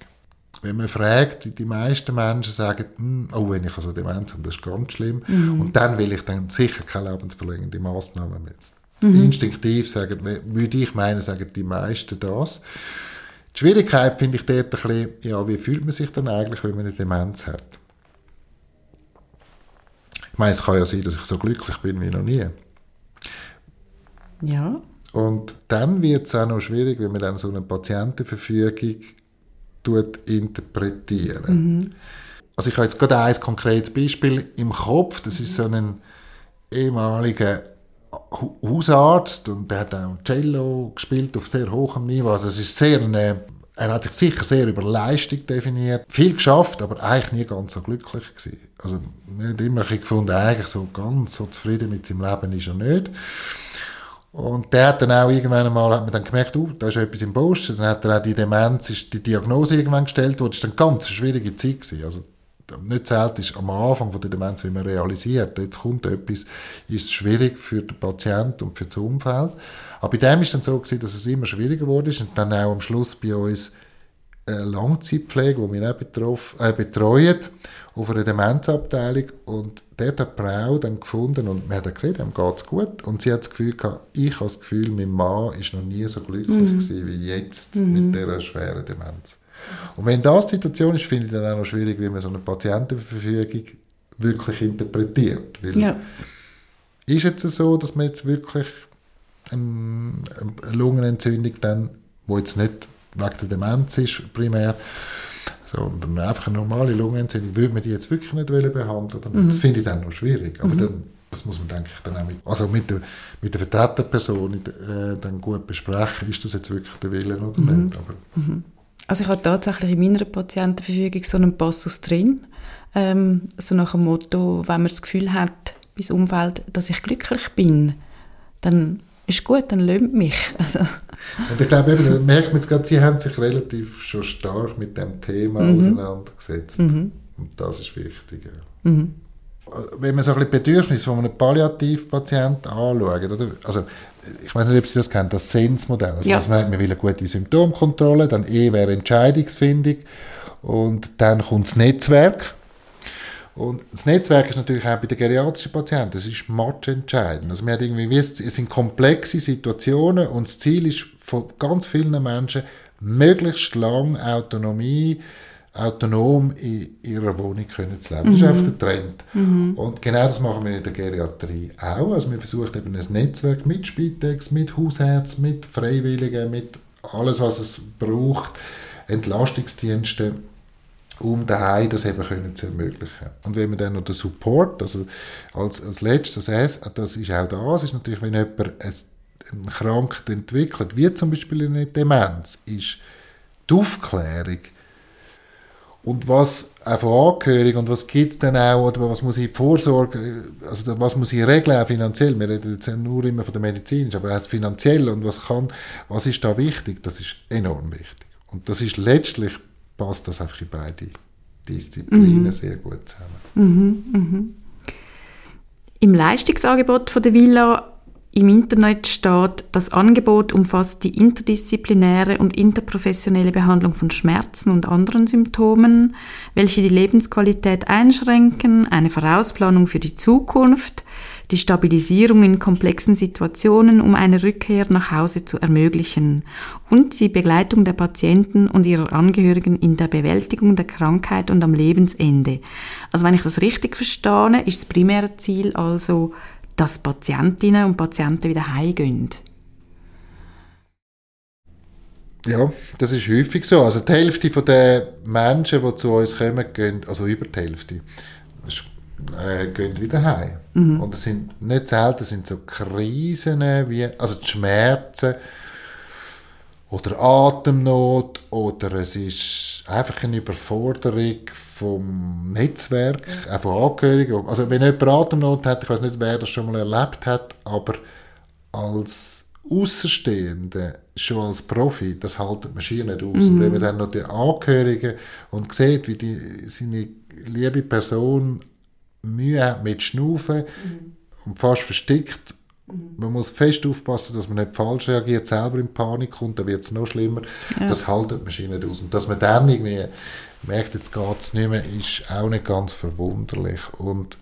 Wenn man fragt, die meisten Menschen sagen, hm, oh, wenn ich also Demenz habe, das ist ganz schlimm. Mhm. Und dann will ich dann sicher keine lebensverlängernde Massnahmen mehr. Mhm. Instinktiv sagen, würde ich meinen, sagen die meisten das. Die Schwierigkeit finde ich dort ein bisschen, ja, wie fühlt man sich dann eigentlich, wenn man eine Demenz hat? Ich meine, es kann ja sein, dass ich so glücklich bin wie noch nie. Ja. Und dann wird es auch noch schwierig, wenn man dann so eine Patientenverfügung tut interpretieren. Mhm. Also ich habe jetzt gerade ein konkretes Beispiel im Kopf. Das ist so ein ehemaliger Hausarzt und der hat auch Cello gespielt auf sehr hohem Niveau. Also das ist sehr eine er hat sich sicher sehr über Leistung definiert, viel geschafft, aber eigentlich nie ganz so glücklich gewesen. Also nicht immer gefunden, eigentlich so ganz so zufrieden mit seinem Leben ist er nicht. Und der hat dann auch irgendwann einmal, hat man dann gemerkt, oh, da ist etwas im Busch. Dann hat er auch die Demenz, ist die Diagnose irgendwann gestellt worden. Das war dann ganz eine schwierige Zeit gewesen. Also nicht selten ist am Anfang von der Demenz, wie man realisiert, jetzt kommt etwas, ist schwierig für den Patienten und für das Umfeld. Aber bei dem ist dann so gewesen, dass es immer schwieriger wurde und dann auch am Schluss bei uns eine Langzeitpflege, die wir auch äh, betreuen, auf einer Demenzabteilung und dort hat die Frau dann gefunden und man hat gesehen, dem geht es gut und sie hat das Gefühl gehabt, ich habe das Gefühl, mein Mann ist noch nie so glücklich mhm. gewesen wie jetzt mhm. mit dieser schweren Demenz. Und wenn das die Situation ist, finde ich dann auch noch schwierig, wie man so eine Patientenverfügung wirklich interpretiert. Weil ja. Ist es so, dass man jetzt wirklich eine Lungenentzündung dann, wo jetzt nicht wegen der Demenz ist primär, sondern einfach eine normale Lungenentzündung, würde man die jetzt wirklich nicht behandeln mhm. Das finde ich dann noch schwierig. Aber mhm. dann, das muss man, denke ich, dann auch mit, also mit der, mit der Vertreterperson äh, dann gut besprechen, ist das jetzt wirklich der Wille oder mhm. nicht. Aber, mhm. Also ich habe tatsächlich in meiner Patientenverfügung so einen Passus drin, ähm, so nach dem Motto, wenn man das Gefühl hat, bis Umfeld, dass ich glücklich bin, dann ist gut, dann löhnt mich. Also. Und ich glaube, eben, da merkt man jetzt gerade, Sie haben sich relativ schon stark mit dem Thema mhm. auseinandergesetzt. Mhm. Und das ist wichtig. Ja. Mhm. Wenn man so ein bisschen Bedürfnis von einem Palliativpatienten anschaut, oder? also ich weiß nicht, ob Sie das kennen, das SENS-Modell. Also, ja. das man, man will eine gute Symptomkontrolle, dann E wäre Entscheidungsfindung Und dann kommt das Netzwerk. Und das Netzwerk ist natürlich auch bei den geriatrischen Patienten, das ist matchentscheidend. Also man hat irgendwie, es sind komplexe Situationen und das Ziel ist von ganz vielen Menschen, möglichst lange Autonomie, autonom in ihrer Wohnung können zu leben. Das ist mhm. einfach der Trend. Mhm. Und genau das machen wir in der Geriatrie auch. Also wir versuchen eben ein Netzwerk mit Spitex, mit Hausherz, mit Freiwilligen, mit alles, was es braucht, Entlastungsdienste um daheim das eben können zu ermöglichen. Und wenn man dann noch den Support, also als, als letztes, das ist auch das, ist natürlich, wenn jemand eine Krankheit entwickelt, wie zum Beispiel eine Demenz, ist die Aufklärung und was auch von Angehörigen und was gibt es denn auch, oder was muss ich vorsorgen, also was muss ich regeln, auch finanziell, wir reden jetzt nur immer von der Medizin, aber auch finanziell und was kann, was ist da wichtig, das ist enorm wichtig. Und das ist letztlich passt das einfach in beide Disziplinen mhm. sehr gut zusammen. Mhm, mhm. Im Leistungsangebot von der Villa im Internet steht, das Angebot umfasst die interdisziplinäre und interprofessionelle Behandlung von Schmerzen und anderen Symptomen, welche die Lebensqualität einschränken, eine Vorausplanung für die Zukunft, die Stabilisierung in komplexen Situationen, um eine Rückkehr nach Hause zu ermöglichen und die Begleitung der Patienten und ihrer Angehörigen in der Bewältigung der Krankheit und am Lebensende. Also wenn ich das richtig verstehe, ist das primäre Ziel also, dass Patientinnen und Patienten wieder heimgehen. Ja, das ist häufig so. Also die Hälfte der Menschen, die zu uns kommen, gehen, also über die Hälfte, äh, gehen wieder heim. Mhm. Und es sind nicht selten sind so Krisen wie also die Schmerzen oder Atemnot oder es ist einfach eine Überforderung vom Netzwerk, auch von Angehörigen. Also wenn jemand Atemnot hat, ich weiß nicht, wer das schon mal erlebt hat, aber als Außenstehende, schon als Profi, das haltet man schier nicht aus. Mhm. Und wenn man dann noch die Angehörigen und sieht, wie die, seine liebe Person Mühe hat mit Schnaufen mhm. und fast verstickt. Mhm. Man muss fest aufpassen, dass man nicht falsch reagiert, selber in Panik kommt, dann wird es noch schlimmer. Ja. Das haltet man nicht aus. Und dass man dann irgendwie merkt, jetzt geht es nicht mehr, ist auch nicht ganz verwunderlich. Und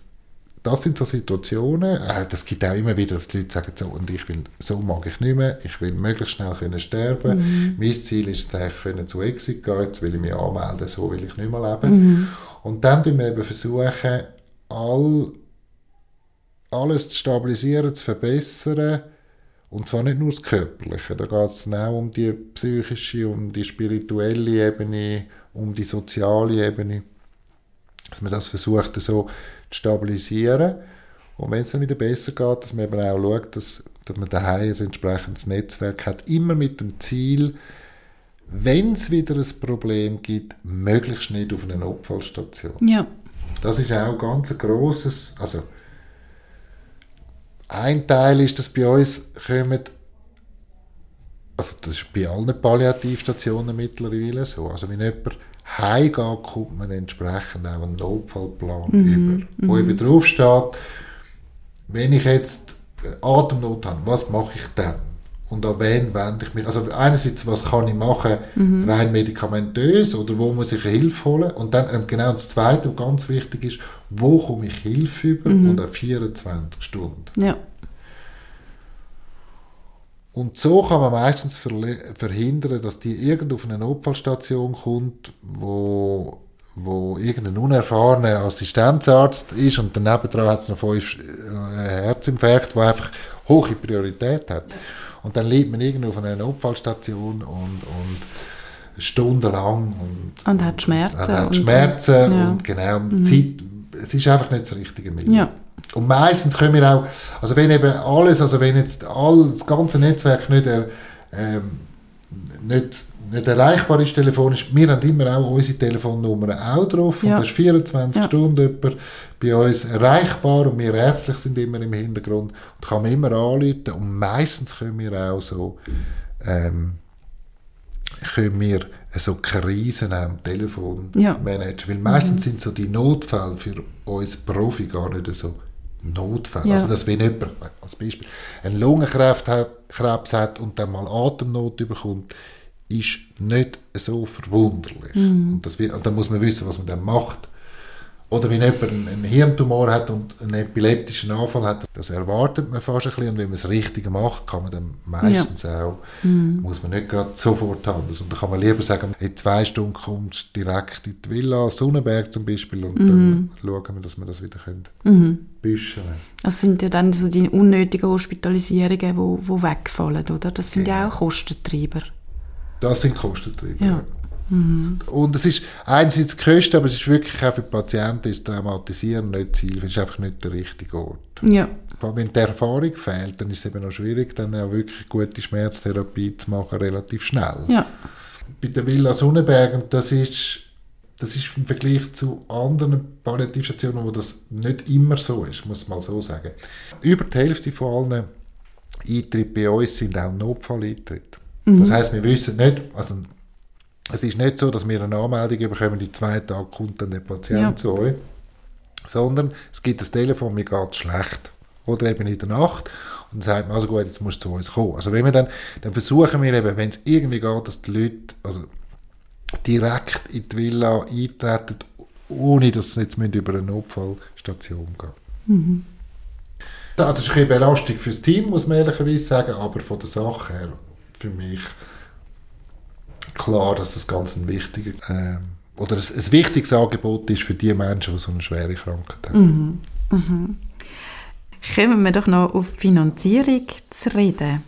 das sind so Situationen, äh, das gibt auch immer wieder, dass die Leute sagen, so, und ich will, so mag ich nicht mehr, ich will möglichst schnell können sterben. Mhm. Mein Ziel ist jetzt eigentlich können zu Exit gehen, jetzt will ich mich anmelden, so will ich nicht mehr leben. Mhm. Und dann tun wir eben versuchen, all, alles zu stabilisieren, zu verbessern. Und zwar nicht nur das Körperliche, da geht es auch um die psychische, um die spirituelle Ebene, um die soziale Ebene. Dass man das versucht so zu stabilisieren. Und wenn es dann wieder besser geht, dass man eben auch schaut, dass, dass man daheim ein entsprechendes Netzwerk hat, immer mit dem Ziel, wenn es wieder ein Problem gibt, möglichst nicht auf eine Notfallstation. Ja. Das ist auch ganz ein grosses, also ein Teil ist, dass bei uns kommen, also das ist bei allen Palliativstationen mittlerweile so, also wenn jemand heimgeht, kommt man entsprechend auch einen Notfallplan mhm, über, wo mhm. eben draufsteht, wenn ich jetzt Atemnot habe, was mache ich dann? Und an wen wende ich mich? Also einerseits, was kann ich machen, mhm. rein medikamentös oder wo muss ich Hilfe holen? Und dann und genau das Zweite, was ganz wichtig ist, wo komme ich Hilfe über mhm. und an 24 Stunden. Ja. Und so kann man meistens verhindern, dass die irgendwo auf eine Notfallstation kommt, wo, wo irgendein unerfahrener Assistenzarzt ist und daneben dran hat es noch fünf äh, Herzinfarkt, der einfach hohe Priorität hat. Ja. Und dann liegt man irgendwo auf einer Notfallstation und, und stundenlang und, und hat Schmerzen. Und hat Schmerzen und, ja. und genau, mhm. Zeit, es ist einfach nicht das richtige Mittel. Ja. Und meistens können wir auch, also wenn eben alles, also wenn jetzt all, das ganze Netzwerk nicht, ähm, nicht nicht erreichbar ist telefonisch. Wir haben immer auch unsere Telefonnummer auch drauf ja. und das ist 24 ja. Stunden jemand bei uns erreichbar und wir ärztlich sind immer im Hintergrund und kann man immer anrufen und meistens können wir auch so ähm, können wir so Krisen am Telefon ja. managen, weil meistens mhm. sind so die Notfälle für uns Profi gar nicht so Notfälle. Ja. Also, dass wenn jemand, als Beispiel, einen Lungenkrebs hat, Krebs hat und dann mal Atemnot bekommt, ist nicht so verwunderlich. Mhm. Und, das, und dann muss man wissen, was man dann macht. Oder wenn jemand einen Hirntumor hat und einen epileptischen Anfall hat, das erwartet man fast ein bisschen. Und wenn man es richtig macht, kann man dann meistens ja. auch, mhm. muss man nicht gerade sofort handeln. Und dann kann man lieber sagen, in zwei Stunden kommst du direkt in die Villa, Sonnenberg zum Beispiel, und mhm. dann schauen wir, dass wir das wieder können mhm. büscheln Das sind ja dann so die unnötigen Hospitalisierungen, die wo, wo wegfallen, oder? Das sind genau. ja auch Kostentreiber. Das sind Kostentreiber, ja. Mhm. Und es ist einerseits Kosten, aber es ist wirklich auch für die Patienten ist Traumatisieren nicht Ziel, es ist einfach nicht der richtige Ort. Ja. Wenn die Erfahrung fehlt, dann ist es eben noch schwierig, dann auch wirklich gute Schmerztherapie zu machen, relativ schnell. Ja. Bei der Villa Sonnenbergen, das ist, das ist im Vergleich zu anderen Palliativstationen, wo das nicht immer so ist, muss man mal so sagen. Über die Hälfte von allen Eintritten bei uns sind auch Notfalleintritte. Mhm. Das heißt, wir wissen nicht, also es ist nicht so, dass wir eine Anmeldung bekommen, in zwei Tagen kommt dann der Patient ja. zu euch, sondern es gibt das Telefon, mir geht es schlecht. Oder eben in der Nacht und dann sagt man, also gut, jetzt musst du zu uns kommen. Also wenn wir dann, dann versuchen wir eben, wenn es irgendwie geht, dass die Leute also direkt in die Villa eintreten, ohne dass sie jetzt über eine Notfallstation gehen mhm. Also es ist eine Belastung für das Team, muss man ehrlicherweise sagen, aber von der Sache her für mich klar, dass das ganz ein wichtiger äh, oder ein, ein, wichtiges Angebot ist für die Menschen, die so eine schwere Krankheit haben. Mhm. Mhm. Kommen wir doch noch auf Finanzierung zu reden.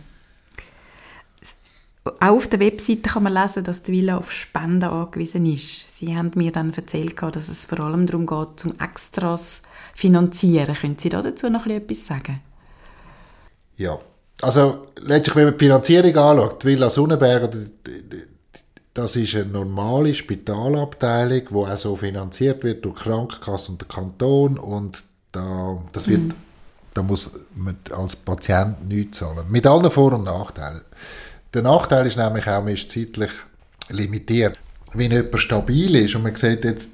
Auch auf der Webseite kann man lesen, dass die Villa auf Spenden angewiesen ist. Sie haben mir dann erzählt, dass es vor allem darum geht, zum Extras finanzieren. Können Sie dazu noch etwas sagen? Ja, also letztlich, wenn man die Finanzierung anschaut, die Villa Sonnenberg, das ist eine normale Spitalabteilung, die auch so finanziert wird durch die Krankenkasse und den Kanton und da, das wird, mhm. da muss man als Patient nichts zahlen. Mit allen Vor- und Nachteilen. Der Nachteil ist nämlich auch, man ist zeitlich limitiert. Wenn jemand stabil ist und man sieht jetzt,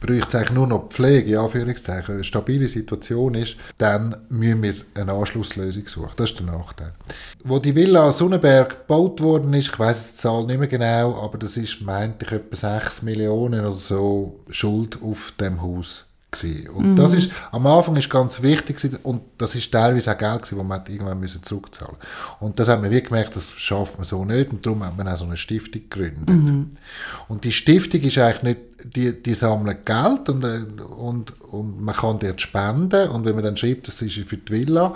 bräuchte es eigentlich nur noch Pflege, in Anführungszeichen, eine stabile Situation ist, dann müssen wir eine Anschlusslösung suchen. Das ist der Nachteil. Wo die Villa Sonnenberg gebaut worden ist, ich weiß die Zahl nicht mehr genau, aber das ist, meinte ich, etwa 6 Millionen oder so Schuld auf dem Haus gewesen. Und mhm. das ist, am Anfang ist ganz wichtig gewesen, und das ist teilweise auch Geld gewesen, das man irgendwann müssen zurückzahlen Und das hat man wirklich gemerkt, das schafft man so nicht und darum hat man auch so eine Stiftung gegründet. Mhm. Und die Stiftung ist eigentlich nicht, die, die sammeln Geld und, und, und man kann dort spenden und wenn man dann schreibt, das ist für die Villa,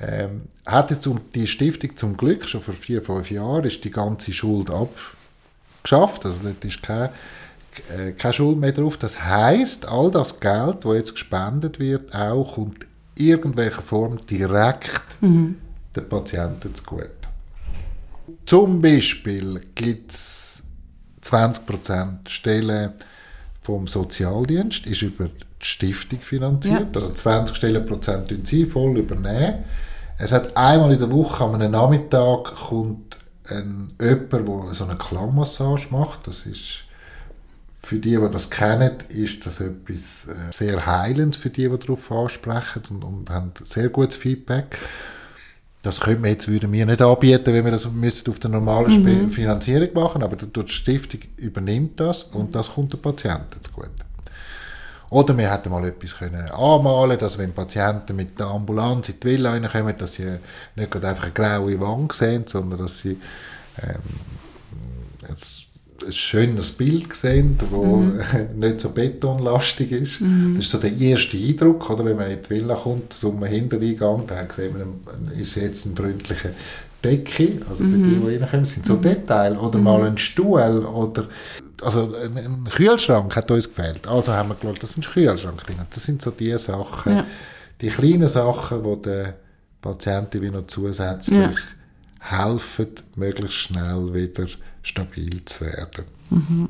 ähm, hat jetzt die Stiftung zum Glück schon vor vier, fünf Jahren ist die ganze Schuld abgeschafft, also das ist keine äh, keine Schuld mehr drauf. Das heißt, all das Geld, das jetzt gespendet wird, auch kommt in irgendwelcher Form direkt mhm. den Patienten zugute. Zum Beispiel gibt es 20% Stellen vom Sozialdienst, ist über die Stiftung finanziert. Ja. Also 20 Stellenprozent tun sie voll übernehmen. Es hat einmal in der Woche am Nachmittag kommt ein, jemand, der so eine Klammmassage macht. Das ist für die, die das kennen, ist das etwas äh, sehr Heilendes für die, die darauf ansprechen und, und haben sehr gutes Feedback. Das könnte man jetzt, würden wir nicht anbieten, wenn wir das müssten auf der normalen mhm. Finanzierung machen, aber die Stiftung übernimmt das und das kommt den Patienten zugute. Oder wir hätten mal etwas können anmalen dass wenn Patienten mit der Ambulanz in die Villa reinkommen, dass sie nicht gerade einfach eine graue Wand sehen, sondern dass sie ähm, ein schönes Bild gesehen, das mhm. nicht so betonlastig ist. Mhm. Das ist so der erste Eindruck, oder, wenn man in die Villa kommt, zum Hintereingang, da sieht man, ist jetzt ein freundlicher Decke, also für mhm. die, die reinkommen, sind so mhm. Details. Oder mhm. mal ein Stuhl oder also ein, Kühlschrank hat uns gefehlt. Also haben wir geschaut, das ist ein Kühlschrank drin. Das sind so die Sachen, ja. die kleinen Sachen, die der Patienten wie noch zusätzlich ja. Helfen, möglichst schnell wieder stabil zu werden. Mhm.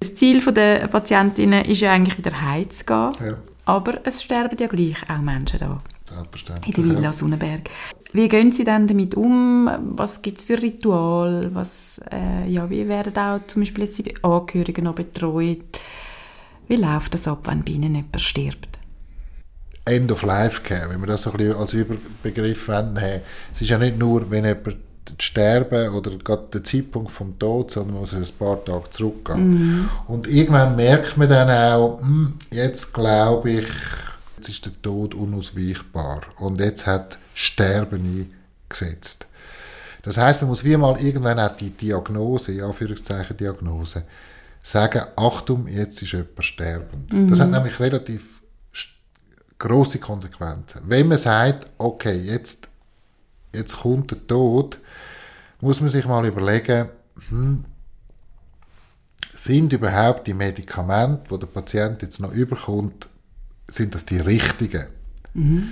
Das Ziel der Patientinnen ist ja eigentlich wieder heimzugehen, ja. aber es sterben ja gleich auch Menschen da. Selbstverständlich. In der Villa ja. Sonnenberg. Wie gehen Sie denn damit um? Was gibt es für Ritual? Was, äh, ja, wie werden auch zum Beispiel jetzt die Angehörigen noch betreut? Wie läuft das ab, wenn bei Ihnen jemand stirbt? End of Life Care, wenn wir das so ein bisschen als Überbegriff haben. Es ist ja nicht nur, wenn jemand sterben oder gerade der Zeitpunkt vom Tod, sondern man muss ein paar Tage zurückgehen. Mhm. Und irgendwann merkt man dann auch, hm, jetzt glaube ich, jetzt ist der Tod unausweichbar und jetzt hat Sterben eingesetzt. Das heißt, man muss wie mal irgendwann auch die Diagnose, in Anführungszeichen Diagnose, sagen, Achtung, jetzt ist jemand sterbend. Mhm. Das hat nämlich relativ große Konsequenzen. Wenn man sagt, okay, jetzt, jetzt kommt der Tod, muss man sich mal überlegen, hm, sind überhaupt die Medikamente, die der Patient jetzt noch überkommt, sind das die richtigen? Mhm.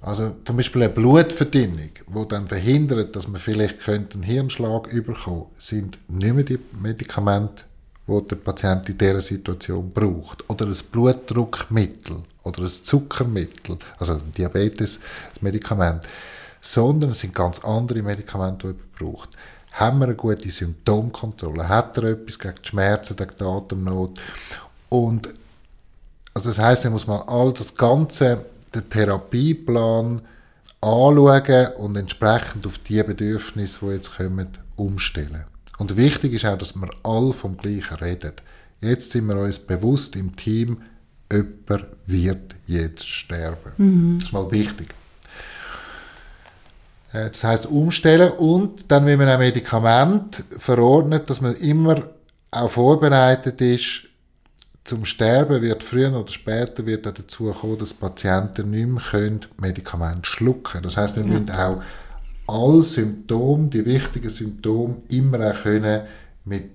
Also zum Beispiel eine Blutverdünnung, die dann verhindert, dass man vielleicht einen Hirnschlag überkommen sind nicht mehr die Medikamente, die der Patient in dieser Situation braucht. Oder ein Blutdruckmittel oder ein Zuckermittel, also ein Diabetes, das Medikament. Sondern es sind ganz andere Medikamente, die er braucht. Haben wir eine gute Symptomkontrolle? Hat er etwas gegen die Schmerzen, gegen die Atemnot? Und also das heißt, man muss mal all das Ganze, den Therapieplan anschauen und entsprechend auf die Bedürfnisse, die jetzt kommen, umstellen. Und wichtig ist auch, dass wir alle vom Gleichen reden. Jetzt sind wir uns bewusst im Team, jemand wird jetzt sterben. Mhm. Das ist mal wichtig. Äh, das heißt umstellen und dann, wenn man ein Medikament verordnet, dass man immer auch vorbereitet ist, zum Sterben wird früher oder später wird dazu kommen, dass Patienten nicht mehr können Medikamente schlucken können. Das heißt, wir ja. müssen auch alle Symptome, die wichtigen Symptome, immer auch können mit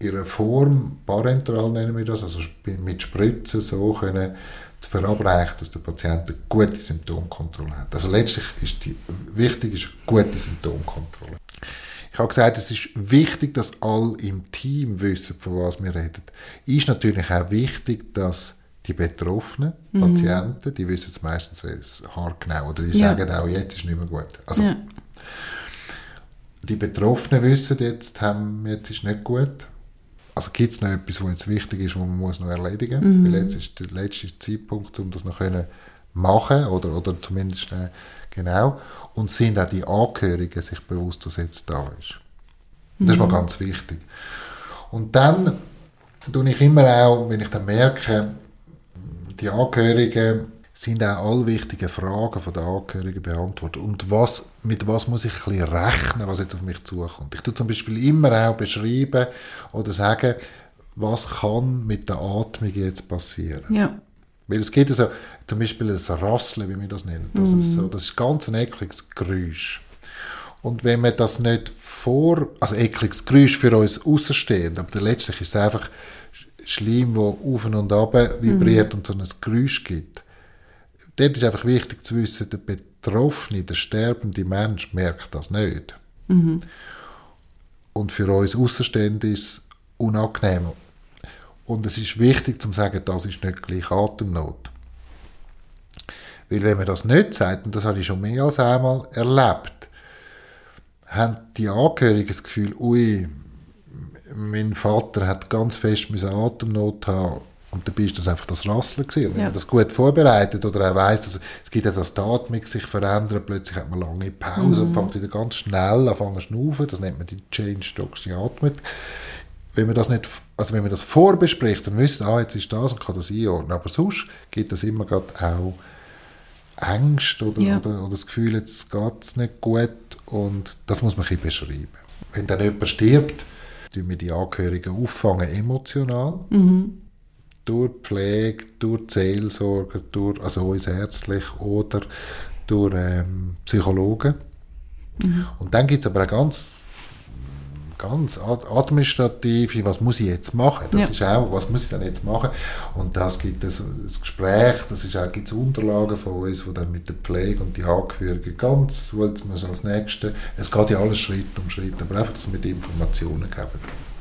ihrer Form, parenteral nennen wir das, also mit Spritzen so können zu verabreichen, dass der Patient eine gute Symptomkontrolle hat. Also letztlich ist die, wichtig ist eine gute Symptomkontrolle. Ich habe gesagt, es ist wichtig, dass alle im Team wissen, von was wir reden. Ist natürlich auch wichtig, dass die betroffenen mhm. Patienten, die wissen es meistens haargenau oder die ja. sagen auch, jetzt ist nicht mehr gut. Also, ja. Die Betroffenen wissen jetzt, haben, jetzt ist nicht gut. Also gibt es noch etwas, was jetzt wichtig ist, was man muss noch erledigen muss. Mhm. Weil jetzt ist der letzte Zeitpunkt, um das noch können machen oder, oder zumindest äh, genau. Und sind auch die Angehörigen sich bewusst, dass jetzt da ist. Das ist mal mhm. ganz wichtig. Und dann tue ich immer auch, wenn ich dann merke, die Angehörigen sind auch alle wichtigen Fragen von den Angehörigen beantwortet. Und was, mit was muss ich ein rechnen, was jetzt auf mich zukommt. Ich tue zum Beispiel immer auch beschreiben oder sagen, was kann mit der Atmung jetzt passieren. Ja. Weil es gibt so, zum Beispiel ein Rasseln, wie wir das nennen. Das, mm. ist, so, das ist ganz ein ekliges Geräusch. Und wenn man das nicht vor, also ekliges Geräusch für uns Außenstehende, aber letztlich ist es einfach Schleim, der auf und ab vibriert mhm. und so ein Geräusch gibt. Dort ist einfach wichtig zu wissen, der Betroffene, der sterbende Mensch merkt das nicht. Mhm. Und für uns Außenstehende ist es unangenehm. Und es ist wichtig zu sagen, das ist nicht gleich Atemnot. Weil wenn man das nicht sagt, und das habe ich schon mehr als einmal erlebt, haben die Angehörigen das Gefühl, ui, mein Vater hat ganz fest Atemnot haben und dabei ist das einfach das Rasseln gewesen. Und wenn ja. man das gut vorbereitet oder auch weiss, dass es gibt ja, die Atmung sich verändert, plötzlich hat man lange Pause mhm. und fängt wieder ganz schnell an zu schnaufen, das nennt man die Change die Atmung. Wenn man das nicht, also wenn man das vorbespricht, dann wisst ah, jetzt ist das und kann das einordnen. Aber sonst gibt es immer gerade auch Angst oder, ja. oder, oder, das Gefühl, jetzt geht es nicht gut und das muss man ein bisschen beschreiben. Wenn dann jemand stirbt, tun wir die Angehörigen auffangen emotional. Mhm. Durch Pflege, durch Seelsorger, durch, also uns ärztlich oder durch ähm, Psychologen. Mhm. Und dann gibt es aber auch ganz ganz administrative, was muss ich jetzt machen? Das ja. ist auch, was muss ich dann jetzt machen? Und das gibt es ein Gespräch, das ist auch, gibt es Unterlagen von uns, wo dann mit der Pflege und die Angehörigen ganz, wo jetzt man als Nächste, es geht ja alles Schritt um Schritt, aber einfach, dass wir die Informationen geben.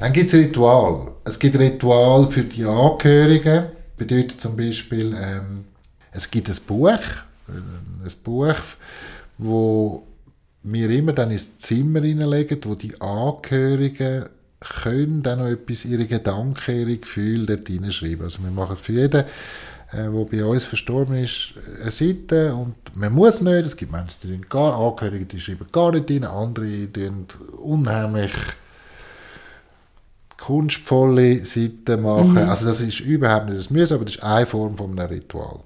Dann gibt es Ritual. Es gibt Ritual für die Angehörigen, bedeutet zum Beispiel, ähm, es gibt ein Buch, äh, ein Buch, wo wir immer dann ins Zimmer hineinlegen, wo die Angehörigen können dann noch etwas, ihre Gedanken, ihre Gefühle dort hineinschreiben. Also wir machen für jeden äh, wo bei uns verstorben ist, eine Seite und man muss nicht, es gibt Menschen, die gar, Angehörige, die schreiben gar nicht rein, andere tun unheimlich kunstvolle Seiten machen. Mhm. Also das ist überhaupt nicht das Müssen, aber das ist eine Form von einem Ritual.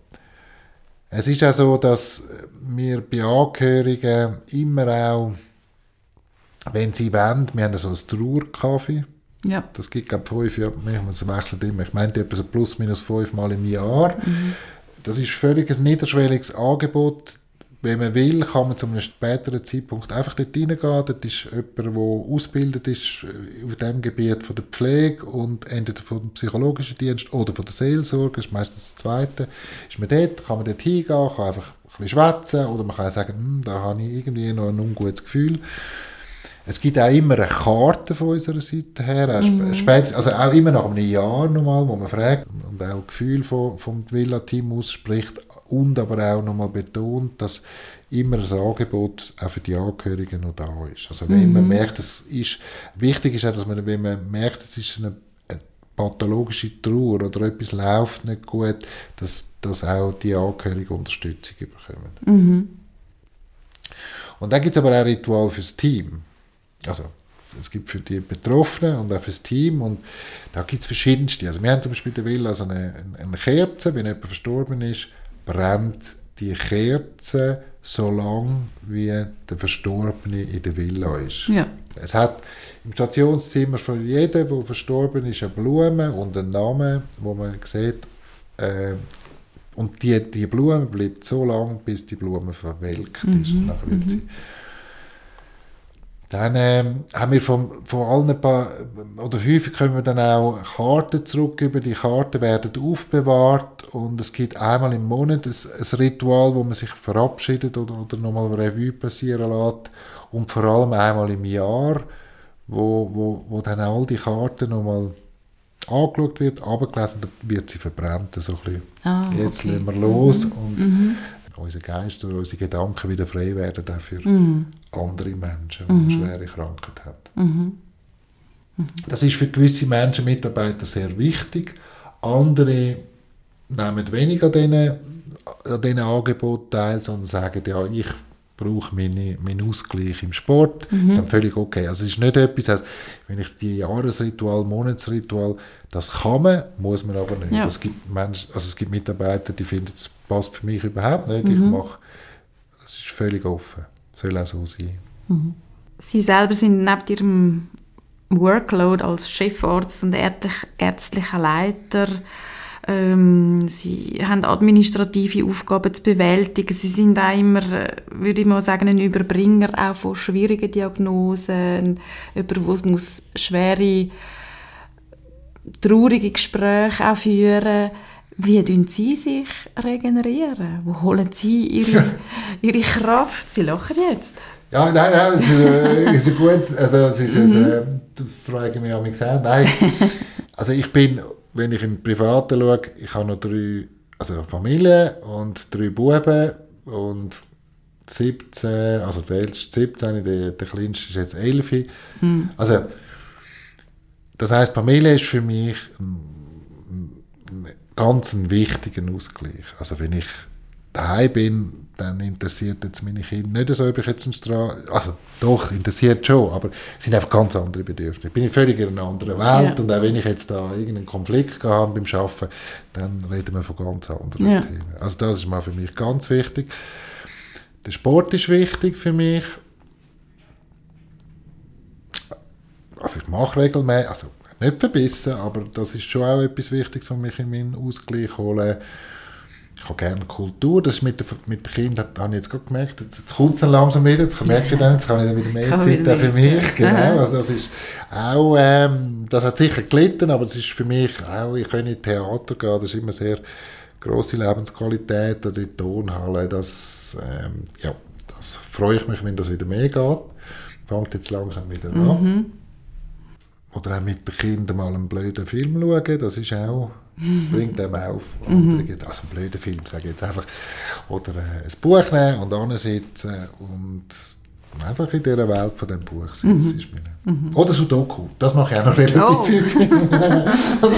Es ist auch so, dass wir bei Angehörigen immer auch, wenn sie wollen, wir haben so ein Trauerkaffee, ja. Das gibt, glaube ich, fünf Jahre, es wechselt immer, ich meinte etwa so plus minus fünf Mal im Jahr. Mhm. Das ist völlig ein niederschwelliges Angebot. Wenn man will, kann man zu einem späteren Zeitpunkt einfach dort reingehen. Dort ist jemand, der ausgebildet ist auf dem Gebiet von der Pflege und entweder vom psychologischen Dienst oder von der Seelsorge, das ist meistens das Zweite. Ist man dort, kann man dort hingehen, kann einfach ein bisschen schwätzen oder man kann sagen, hm, da habe ich irgendwie noch ein ungutes Gefühl. Es gibt auch immer eine Karte von unserer Seite her, mhm. Spät, also auch immer nach einem Jahr nochmal, wo man fragt und auch Gefühl vom, vom Villa-Team ausspricht und aber auch nochmal betont, dass immer ein Angebot auch für die Angehörigen noch da ist. Also wenn mhm. man merkt, es ist, wichtig ist auch, dass man, wenn man merkt, es ist eine, eine pathologische Trauer oder etwas läuft nicht gut, dass, dass auch die Angehörigen Unterstützung bekommen. Mhm. Und dann gibt es aber auch ein Ritual fürs Team. Also es gibt für die Betroffenen und auch für das Team und da gibt es verschiedenste. Also wir haben zum Beispiel der Villa also eine, eine Kerze, wenn jemand verstorben ist, brennt die Kerze so lange, wie der Verstorbene in der Villa ist. Ja. Es hat im Stationszimmer von jedem, der verstorben ist, eine Blume und einen Namen, wo man sieht, äh, und die, die Blume bleibt so lange, bis die Blume verwelkt ist. Mhm. Nachher wird mhm. sie dann ähm, haben wir von, von allen paar, oder häufig kommen wir dann auch Karten zurück, über die Karten werden aufbewahrt und es gibt einmal im Monat ein, ein Ritual, wo man sich verabschiedet oder, oder nochmal Revue passieren lässt und vor allem einmal im Jahr, wo, wo, wo dann all die Karten nochmal angeschaut wird, abgelesen, dann wird sie verbrannt, so ein bisschen. Ah, Jetzt okay. lassen wir los mhm. und mhm unser Geist oder unsere Gedanken wieder frei werden auch für mhm. Andere Menschen, die mhm. schwere Krankheit haben. Mhm. mhm. Das ist für gewisse Menschen, Mitarbeiter sehr wichtig. Andere nehmen weniger an diesen, an diesen Angeboten teil, sondern sagen, ja, ich brauche meine, meinen Ausgleich im Sport, mhm. dann völlig okay. Also es ist nicht etwas, also wenn ich die Jahresritual, Monatsritual, das kann man, muss man aber nicht. Ja. Es, gibt Menschen, also es gibt Mitarbeiter, die finden, das passt für mich überhaupt nicht. Mhm. Ich mache, das ist völlig offen. Soll auch so sein. Mhm. Sie selber sind neben Ihrem Workload als Chefarzt und ärztlicher Leiter ähm, sie haben administrative Aufgaben zu bewältigen. Sie sind auch immer, würde ich mal sagen, ein Überbringer auch von schwierigen Diagnosen, jemand, der schwere, traurige Gespräche auch führen wie tun Sie sich regenerieren? Wo holen Sie Ihre, Ihre Kraft? Sie lachen jetzt. Ja, nein, nein, es ist, äh, ist gut. Also, es ist, mhm. äh, du fragst mich auch mich selbst. Nein, also ich bin wenn ich im Privaten schaue, ich habe noch drei, also Familie und drei Buben und 17, also der älteste 17, der, der kleinste ist jetzt 11. Mhm. Also, das heißt, Familie ist für mich ein, ein ganz ein wichtiger Ausgleich. Also wenn ich daheim bin, dann interessiert jetzt meine Kinder nicht so, ob ich jetzt einen Stra also doch, interessiert schon, aber es sind einfach ganz andere Bedürfnisse. Ich bin völlig in einer anderen Welt ja. und auch wenn ich jetzt da irgendeinen Konflikt habe beim Arbeiten, dann reden wir von ganz anderen ja. Themen. Also das ist mal für mich ganz wichtig. Der Sport ist wichtig für mich. Also ich mache regelmäßig, also nicht verbissen, aber das ist schon auch etwas Wichtiges, was mich in meinen Ausgleich holen. Ich habe gerne Kultur, das ist mit den mit Kindern, das habe ich jetzt gerade gemerkt, jetzt kommt es dann langsam wieder, jetzt merke ich dann, jetzt habe ich dann wieder mehr Zeit wieder für mich, genau, also das ist auch, ähm, das hat sicher gelitten, aber es ist für mich auch, ich kann in Theater gehen, das ist immer sehr grosse Lebensqualität, oder in die Tonhalle, das, ähm, ja, das freue ich mich, wenn das wieder mehr geht, fängt jetzt langsam wieder an. Mhm. Oder auch mit den Kindern mal einen blöden Film schauen, das ist auch bringt dem auf. Mhm. Also einen blöden Film, sage ich jetzt einfach. Oder äh, ein Buch nehmen und ansitzen und einfach in dieser Welt von dem Buch sein. Mhm. Oder Sudoku, das mache ich auch noch relativ Oh. viel. also,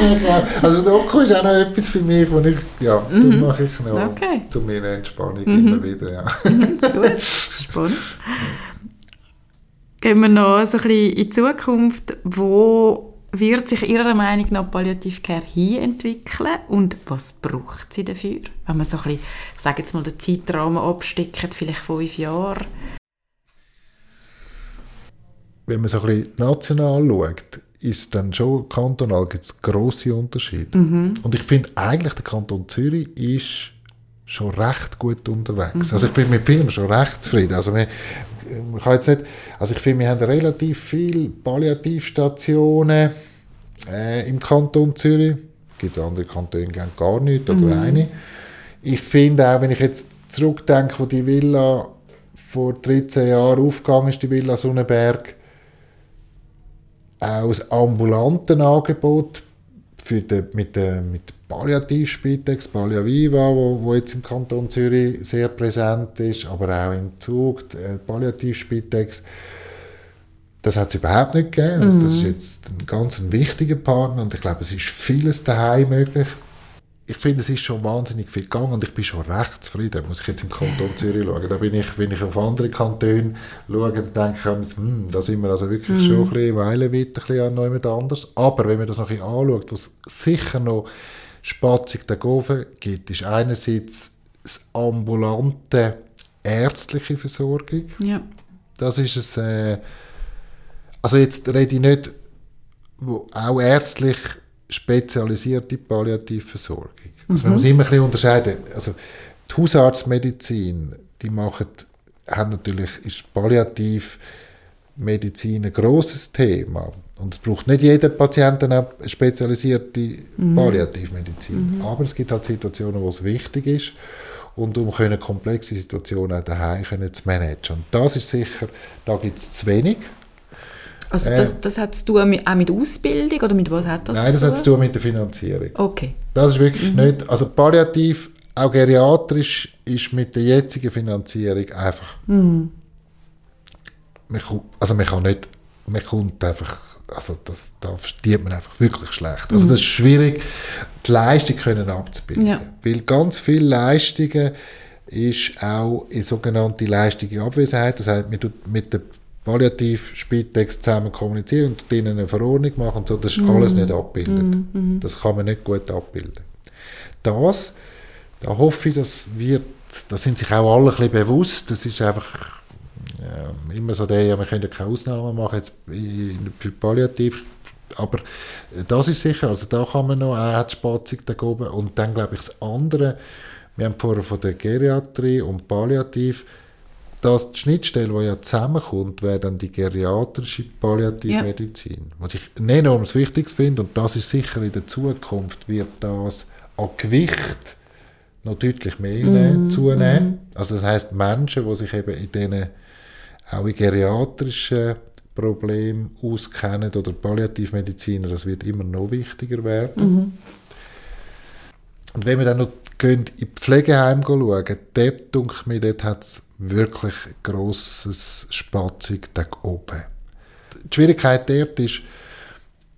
also Sudoku ist auch noch etwas für mich, wo ich, ja, das mache ich noch Okay. zu meiner Entspannung immer wieder, ja. Gut, spannend. Gehen wir noch so ein bisschen in die Zukunft. Wo wird sich Ihrer Meinung nach Palliative Care hin entwickeln und was braucht sie dafür? Wenn man so ein bisschen, ich sage jetzt mal, den Zeitrahmen absteckt, vielleicht fünf Jahre. Wenn man so ein bisschen national schaut, ist dann schon kantonal gibt es grosse Unterschiede. Und ich finde eigentlich, der Kanton Zürich ist schon recht gut unterwegs. Also ich bin mit vielem schon recht zufrieden. Also wir, man kann jetzt nicht, also ich finde, wir haben relativ viele Palliativstationen äh, im Kanton Zürich. Gibt es andere Kantone, die gar nicht oder eine. Ich finde auch, wenn ich jetzt zurückdenke, wo die Villa vor 13 Jahren aufgegangen ist, die Villa Sonnenberg, auch das ambulanten Angebot für den, mit der, mit Palliativspitex, Palliaviva, wo, wo jetzt im Kanton Zürich sehr präsent ist, aber auch im Zug, die äh, Palliativspitex, das hat es überhaupt nicht gegeben. Und das ist jetzt ein ganz ein wichtiger Partner und ich glaube, es ist vieles daheim möglich. Ich finde, es ist schon wahnsinnig viel gegangen und ich bin schon recht zufrieden, muss ich jetzt im Kanton Zürich schauen. Da bin ich, wenn ich auf andere Kantone schaue, dann denke ich, hm, da sind wir also wirklich schon ein bisschen Weile weit, ein bisschen an jemand anders. Aber wenn man das noch ein bisschen anschaut, was sicher noch spatzig da oben gibt, ist einerseits das ambulante ärztliche Versorgung. Ja. Das ist es. Äh, also jetzt rede ich nicht, wo auch ärztlich spezialisierte Palliativversorgung. Also man muss immer ein bisschen unterscheiden. Also die Hausarztmedizin, die machen, haben natürlich ist Palliativmedizin ein grosses Thema. Und es braucht nicht jeder Patient eine spezialisierte Palliativmedizin. Aber es gibt halt Situationen, wo es wichtig ist und um können komplexe Situationen auch daheim können zu managen. Und das ist sicher, da gibt es zu wenig. Also Äh. das, das hat zu tun auch mit Ausbildung oder mit was hat das Nein, das hat zu tun mit der Finanzierung. Okay. Das ist wirklich nicht, also palliativ, auch geriatrisch, ist mit der jetzigen Finanzierung einfach, man kommt, also man kann nicht, man kommt einfach, also das, da verdient man einfach wirklich schlecht. Also das ist schwierig, die Leistung können abzubilden. Ja. Weil ganz viele Leistungen ist auch in sogenannte Leistung in Abwesenheit, das heißt, man tut mit der Palliativ-Spitex zusammen kommunizieren und denen eine Verordnung machen und so, das ist alles nicht abgebildet. Das kann man nicht gut abbilden. Das, da hoffe ich, das wird, da sind sich auch alle ein bisschen bewusst, das ist einfach ja, immer so der, ja, wir können ja keine Ausnahmen machen jetzt für Palliativ, aber das ist sicher, also da kann man noch, auch hat Spatzig da oben. Und dann glaube ich das andere, wir haben vorher von der Geriatrie und Palliativ, das die Schnittstelle, die ja zusammenkommt, wäre dann die geriatrische Palliativmedizin. Was ich ein enormes Wichtiges finde, und das ist sicher in der Zukunft, wird das an Gewicht noch deutlich mehr nehmen- zunehmen. Also das heißt Menschen, die sich eben in diesen auch in geriatrischen Problemen auskennen oder Palliativmediziner, das wird immer noch wichtiger werden. Und wenn wir dann noch gehen, in die Pflegeheim schauen, dort, denke ich dort hat es wirklich ein grosses Spatzig da oben. Die Schwierigkeit dort ist,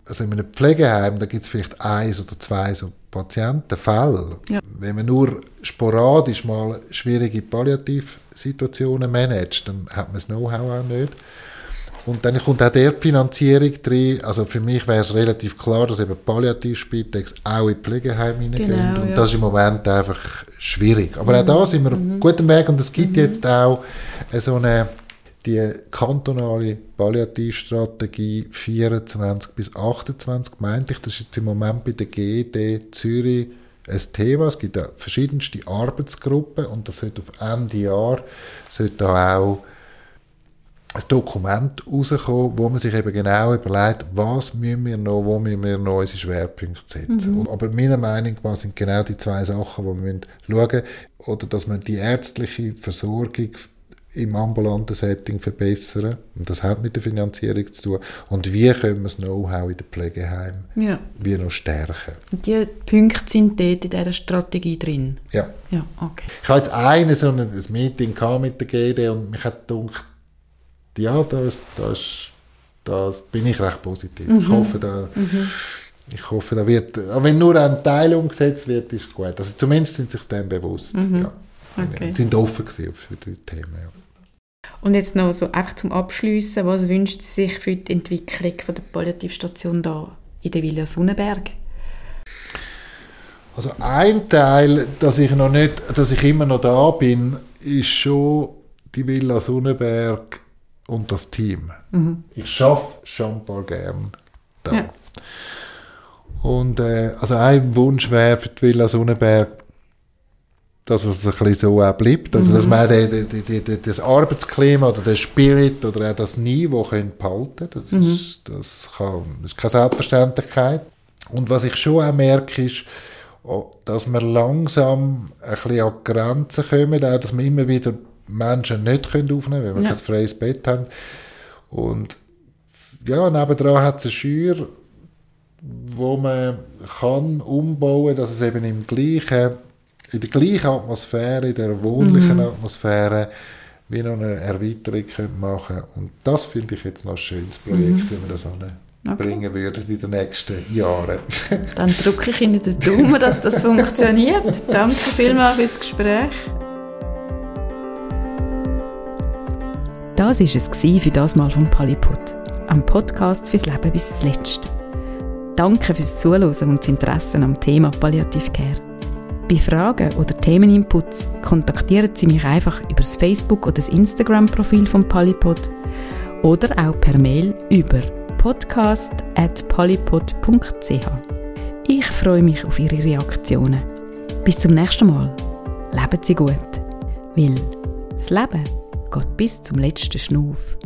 also in einem Pflegeheim, da gibt es vielleicht eins oder zwei so Patientenfälle. Ja. Wenn man nur sporadisch mal schwierige Palliativsituationen managt, dann hat man das Know-how auch nicht. Und dann kommt auch der Finanzierung drin. Also für mich wäre es relativ klar, dass eben Palliativspitex auch in Pflegeheime hineingehen. Genau, und ja. das ist im Moment einfach schwierig. Aber auch da sind wir auf gutem Weg und es gibt jetzt auch so eine die kantonale Palliativstrategie 24 bis 28, meinte ich, das ist jetzt im Moment bei der GED Zürich ein Thema. Es gibt auch verschiedenste Arbeitsgruppen und das sollte auf Ende Jahr sollte da auch ein Dokument rauskommen, wo man sich eben genau überlegt, was müssen wir noch, wo müssen wir noch unsere Schwerpunkte setzen. Und, aber meiner Meinung nach sind genau die zwei Sachen, die wir schauen müssen, oder dass man die ärztliche Versorgung im ambulanten Setting verbessern. Und das hat mit der Finanzierung zu tun. Und wie können wir das Know-how in den Pflegeheimen Ja. wie noch stärken. Und die Punkte sind dort in dieser Strategie drin. Ja. Ja, okay. Ich hatte jetzt eine, so ein, ein Meeting mit der GD und mich hat gedacht, ja, da, ist, da, ist, da bin ich recht positiv. Mhm. Ich hoffe, da, mhm. ich hoffe, da wird, auch wenn nur ein Teil umgesetzt wird, ist gut. Also zumindest sind sie sich dem bewusst. Mhm. Ja. Okay. sind offen für die Themen. Ja. Und jetzt noch so einfach zum Abschließen, was wünscht Sie sich für die Entwicklung von der Palliativstation da in der Villa Sonnenberg? Also ein Teil, dass ich noch nicht, dass ich immer noch da bin, ist schon die Villa Sonnenberg und das Team. Mhm. Ich schaffe schon ein paar gern da. Ja. Und äh, also ein Wunsch wäre für die Villa Sonnenberg, dass es ein bisschen so auch bleibt. Also, dass mhm. man die, die, die, das Arbeitsklima oder den Spirit oder auch das Niveau können behalten das, mhm. ist, das, kann, das ist keine Selbstverständlichkeit. Und was ich schon auch merke, ist, oh, dass wir langsam ein bisschen an die Grenzen kommen, auch dass wir immer wieder Menschen nicht können aufnehmen können, weil wir ja. kein freies Bett haben. Und ja, nebendran hat es eine Schür, wo man kann umbauen kann, dass es eben im gleichen in der gleichen Atmosphäre, in der wohnlichen mhm. Atmosphäre, wie noch eine Erweiterung machen können. Und das finde ich jetzt noch ein schönes Projekt, mhm. wenn wir das anbringen okay. würden in den nächsten Jahren. Dann drücke ich Ihnen den Daumen, dass das funktioniert. Danke vielmals fürs Gespräch. Das war es für das Mal vom Paliput, am Podcast fürs Leben bis zuletzt. Danke fürs Zuhören und das Interesse am Thema Palliative Care. Bei Fragen oder Themeninputs kontaktieren Sie mich einfach über das Facebook- oder das Instagram-Profil von Polypod oder auch per Mail über podcast.polypod.ch. Ich freue mich auf Ihre Reaktionen. Bis zum nächsten Mal. Leben Sie gut. Weil das Leben geht bis zum letzten Schnuff.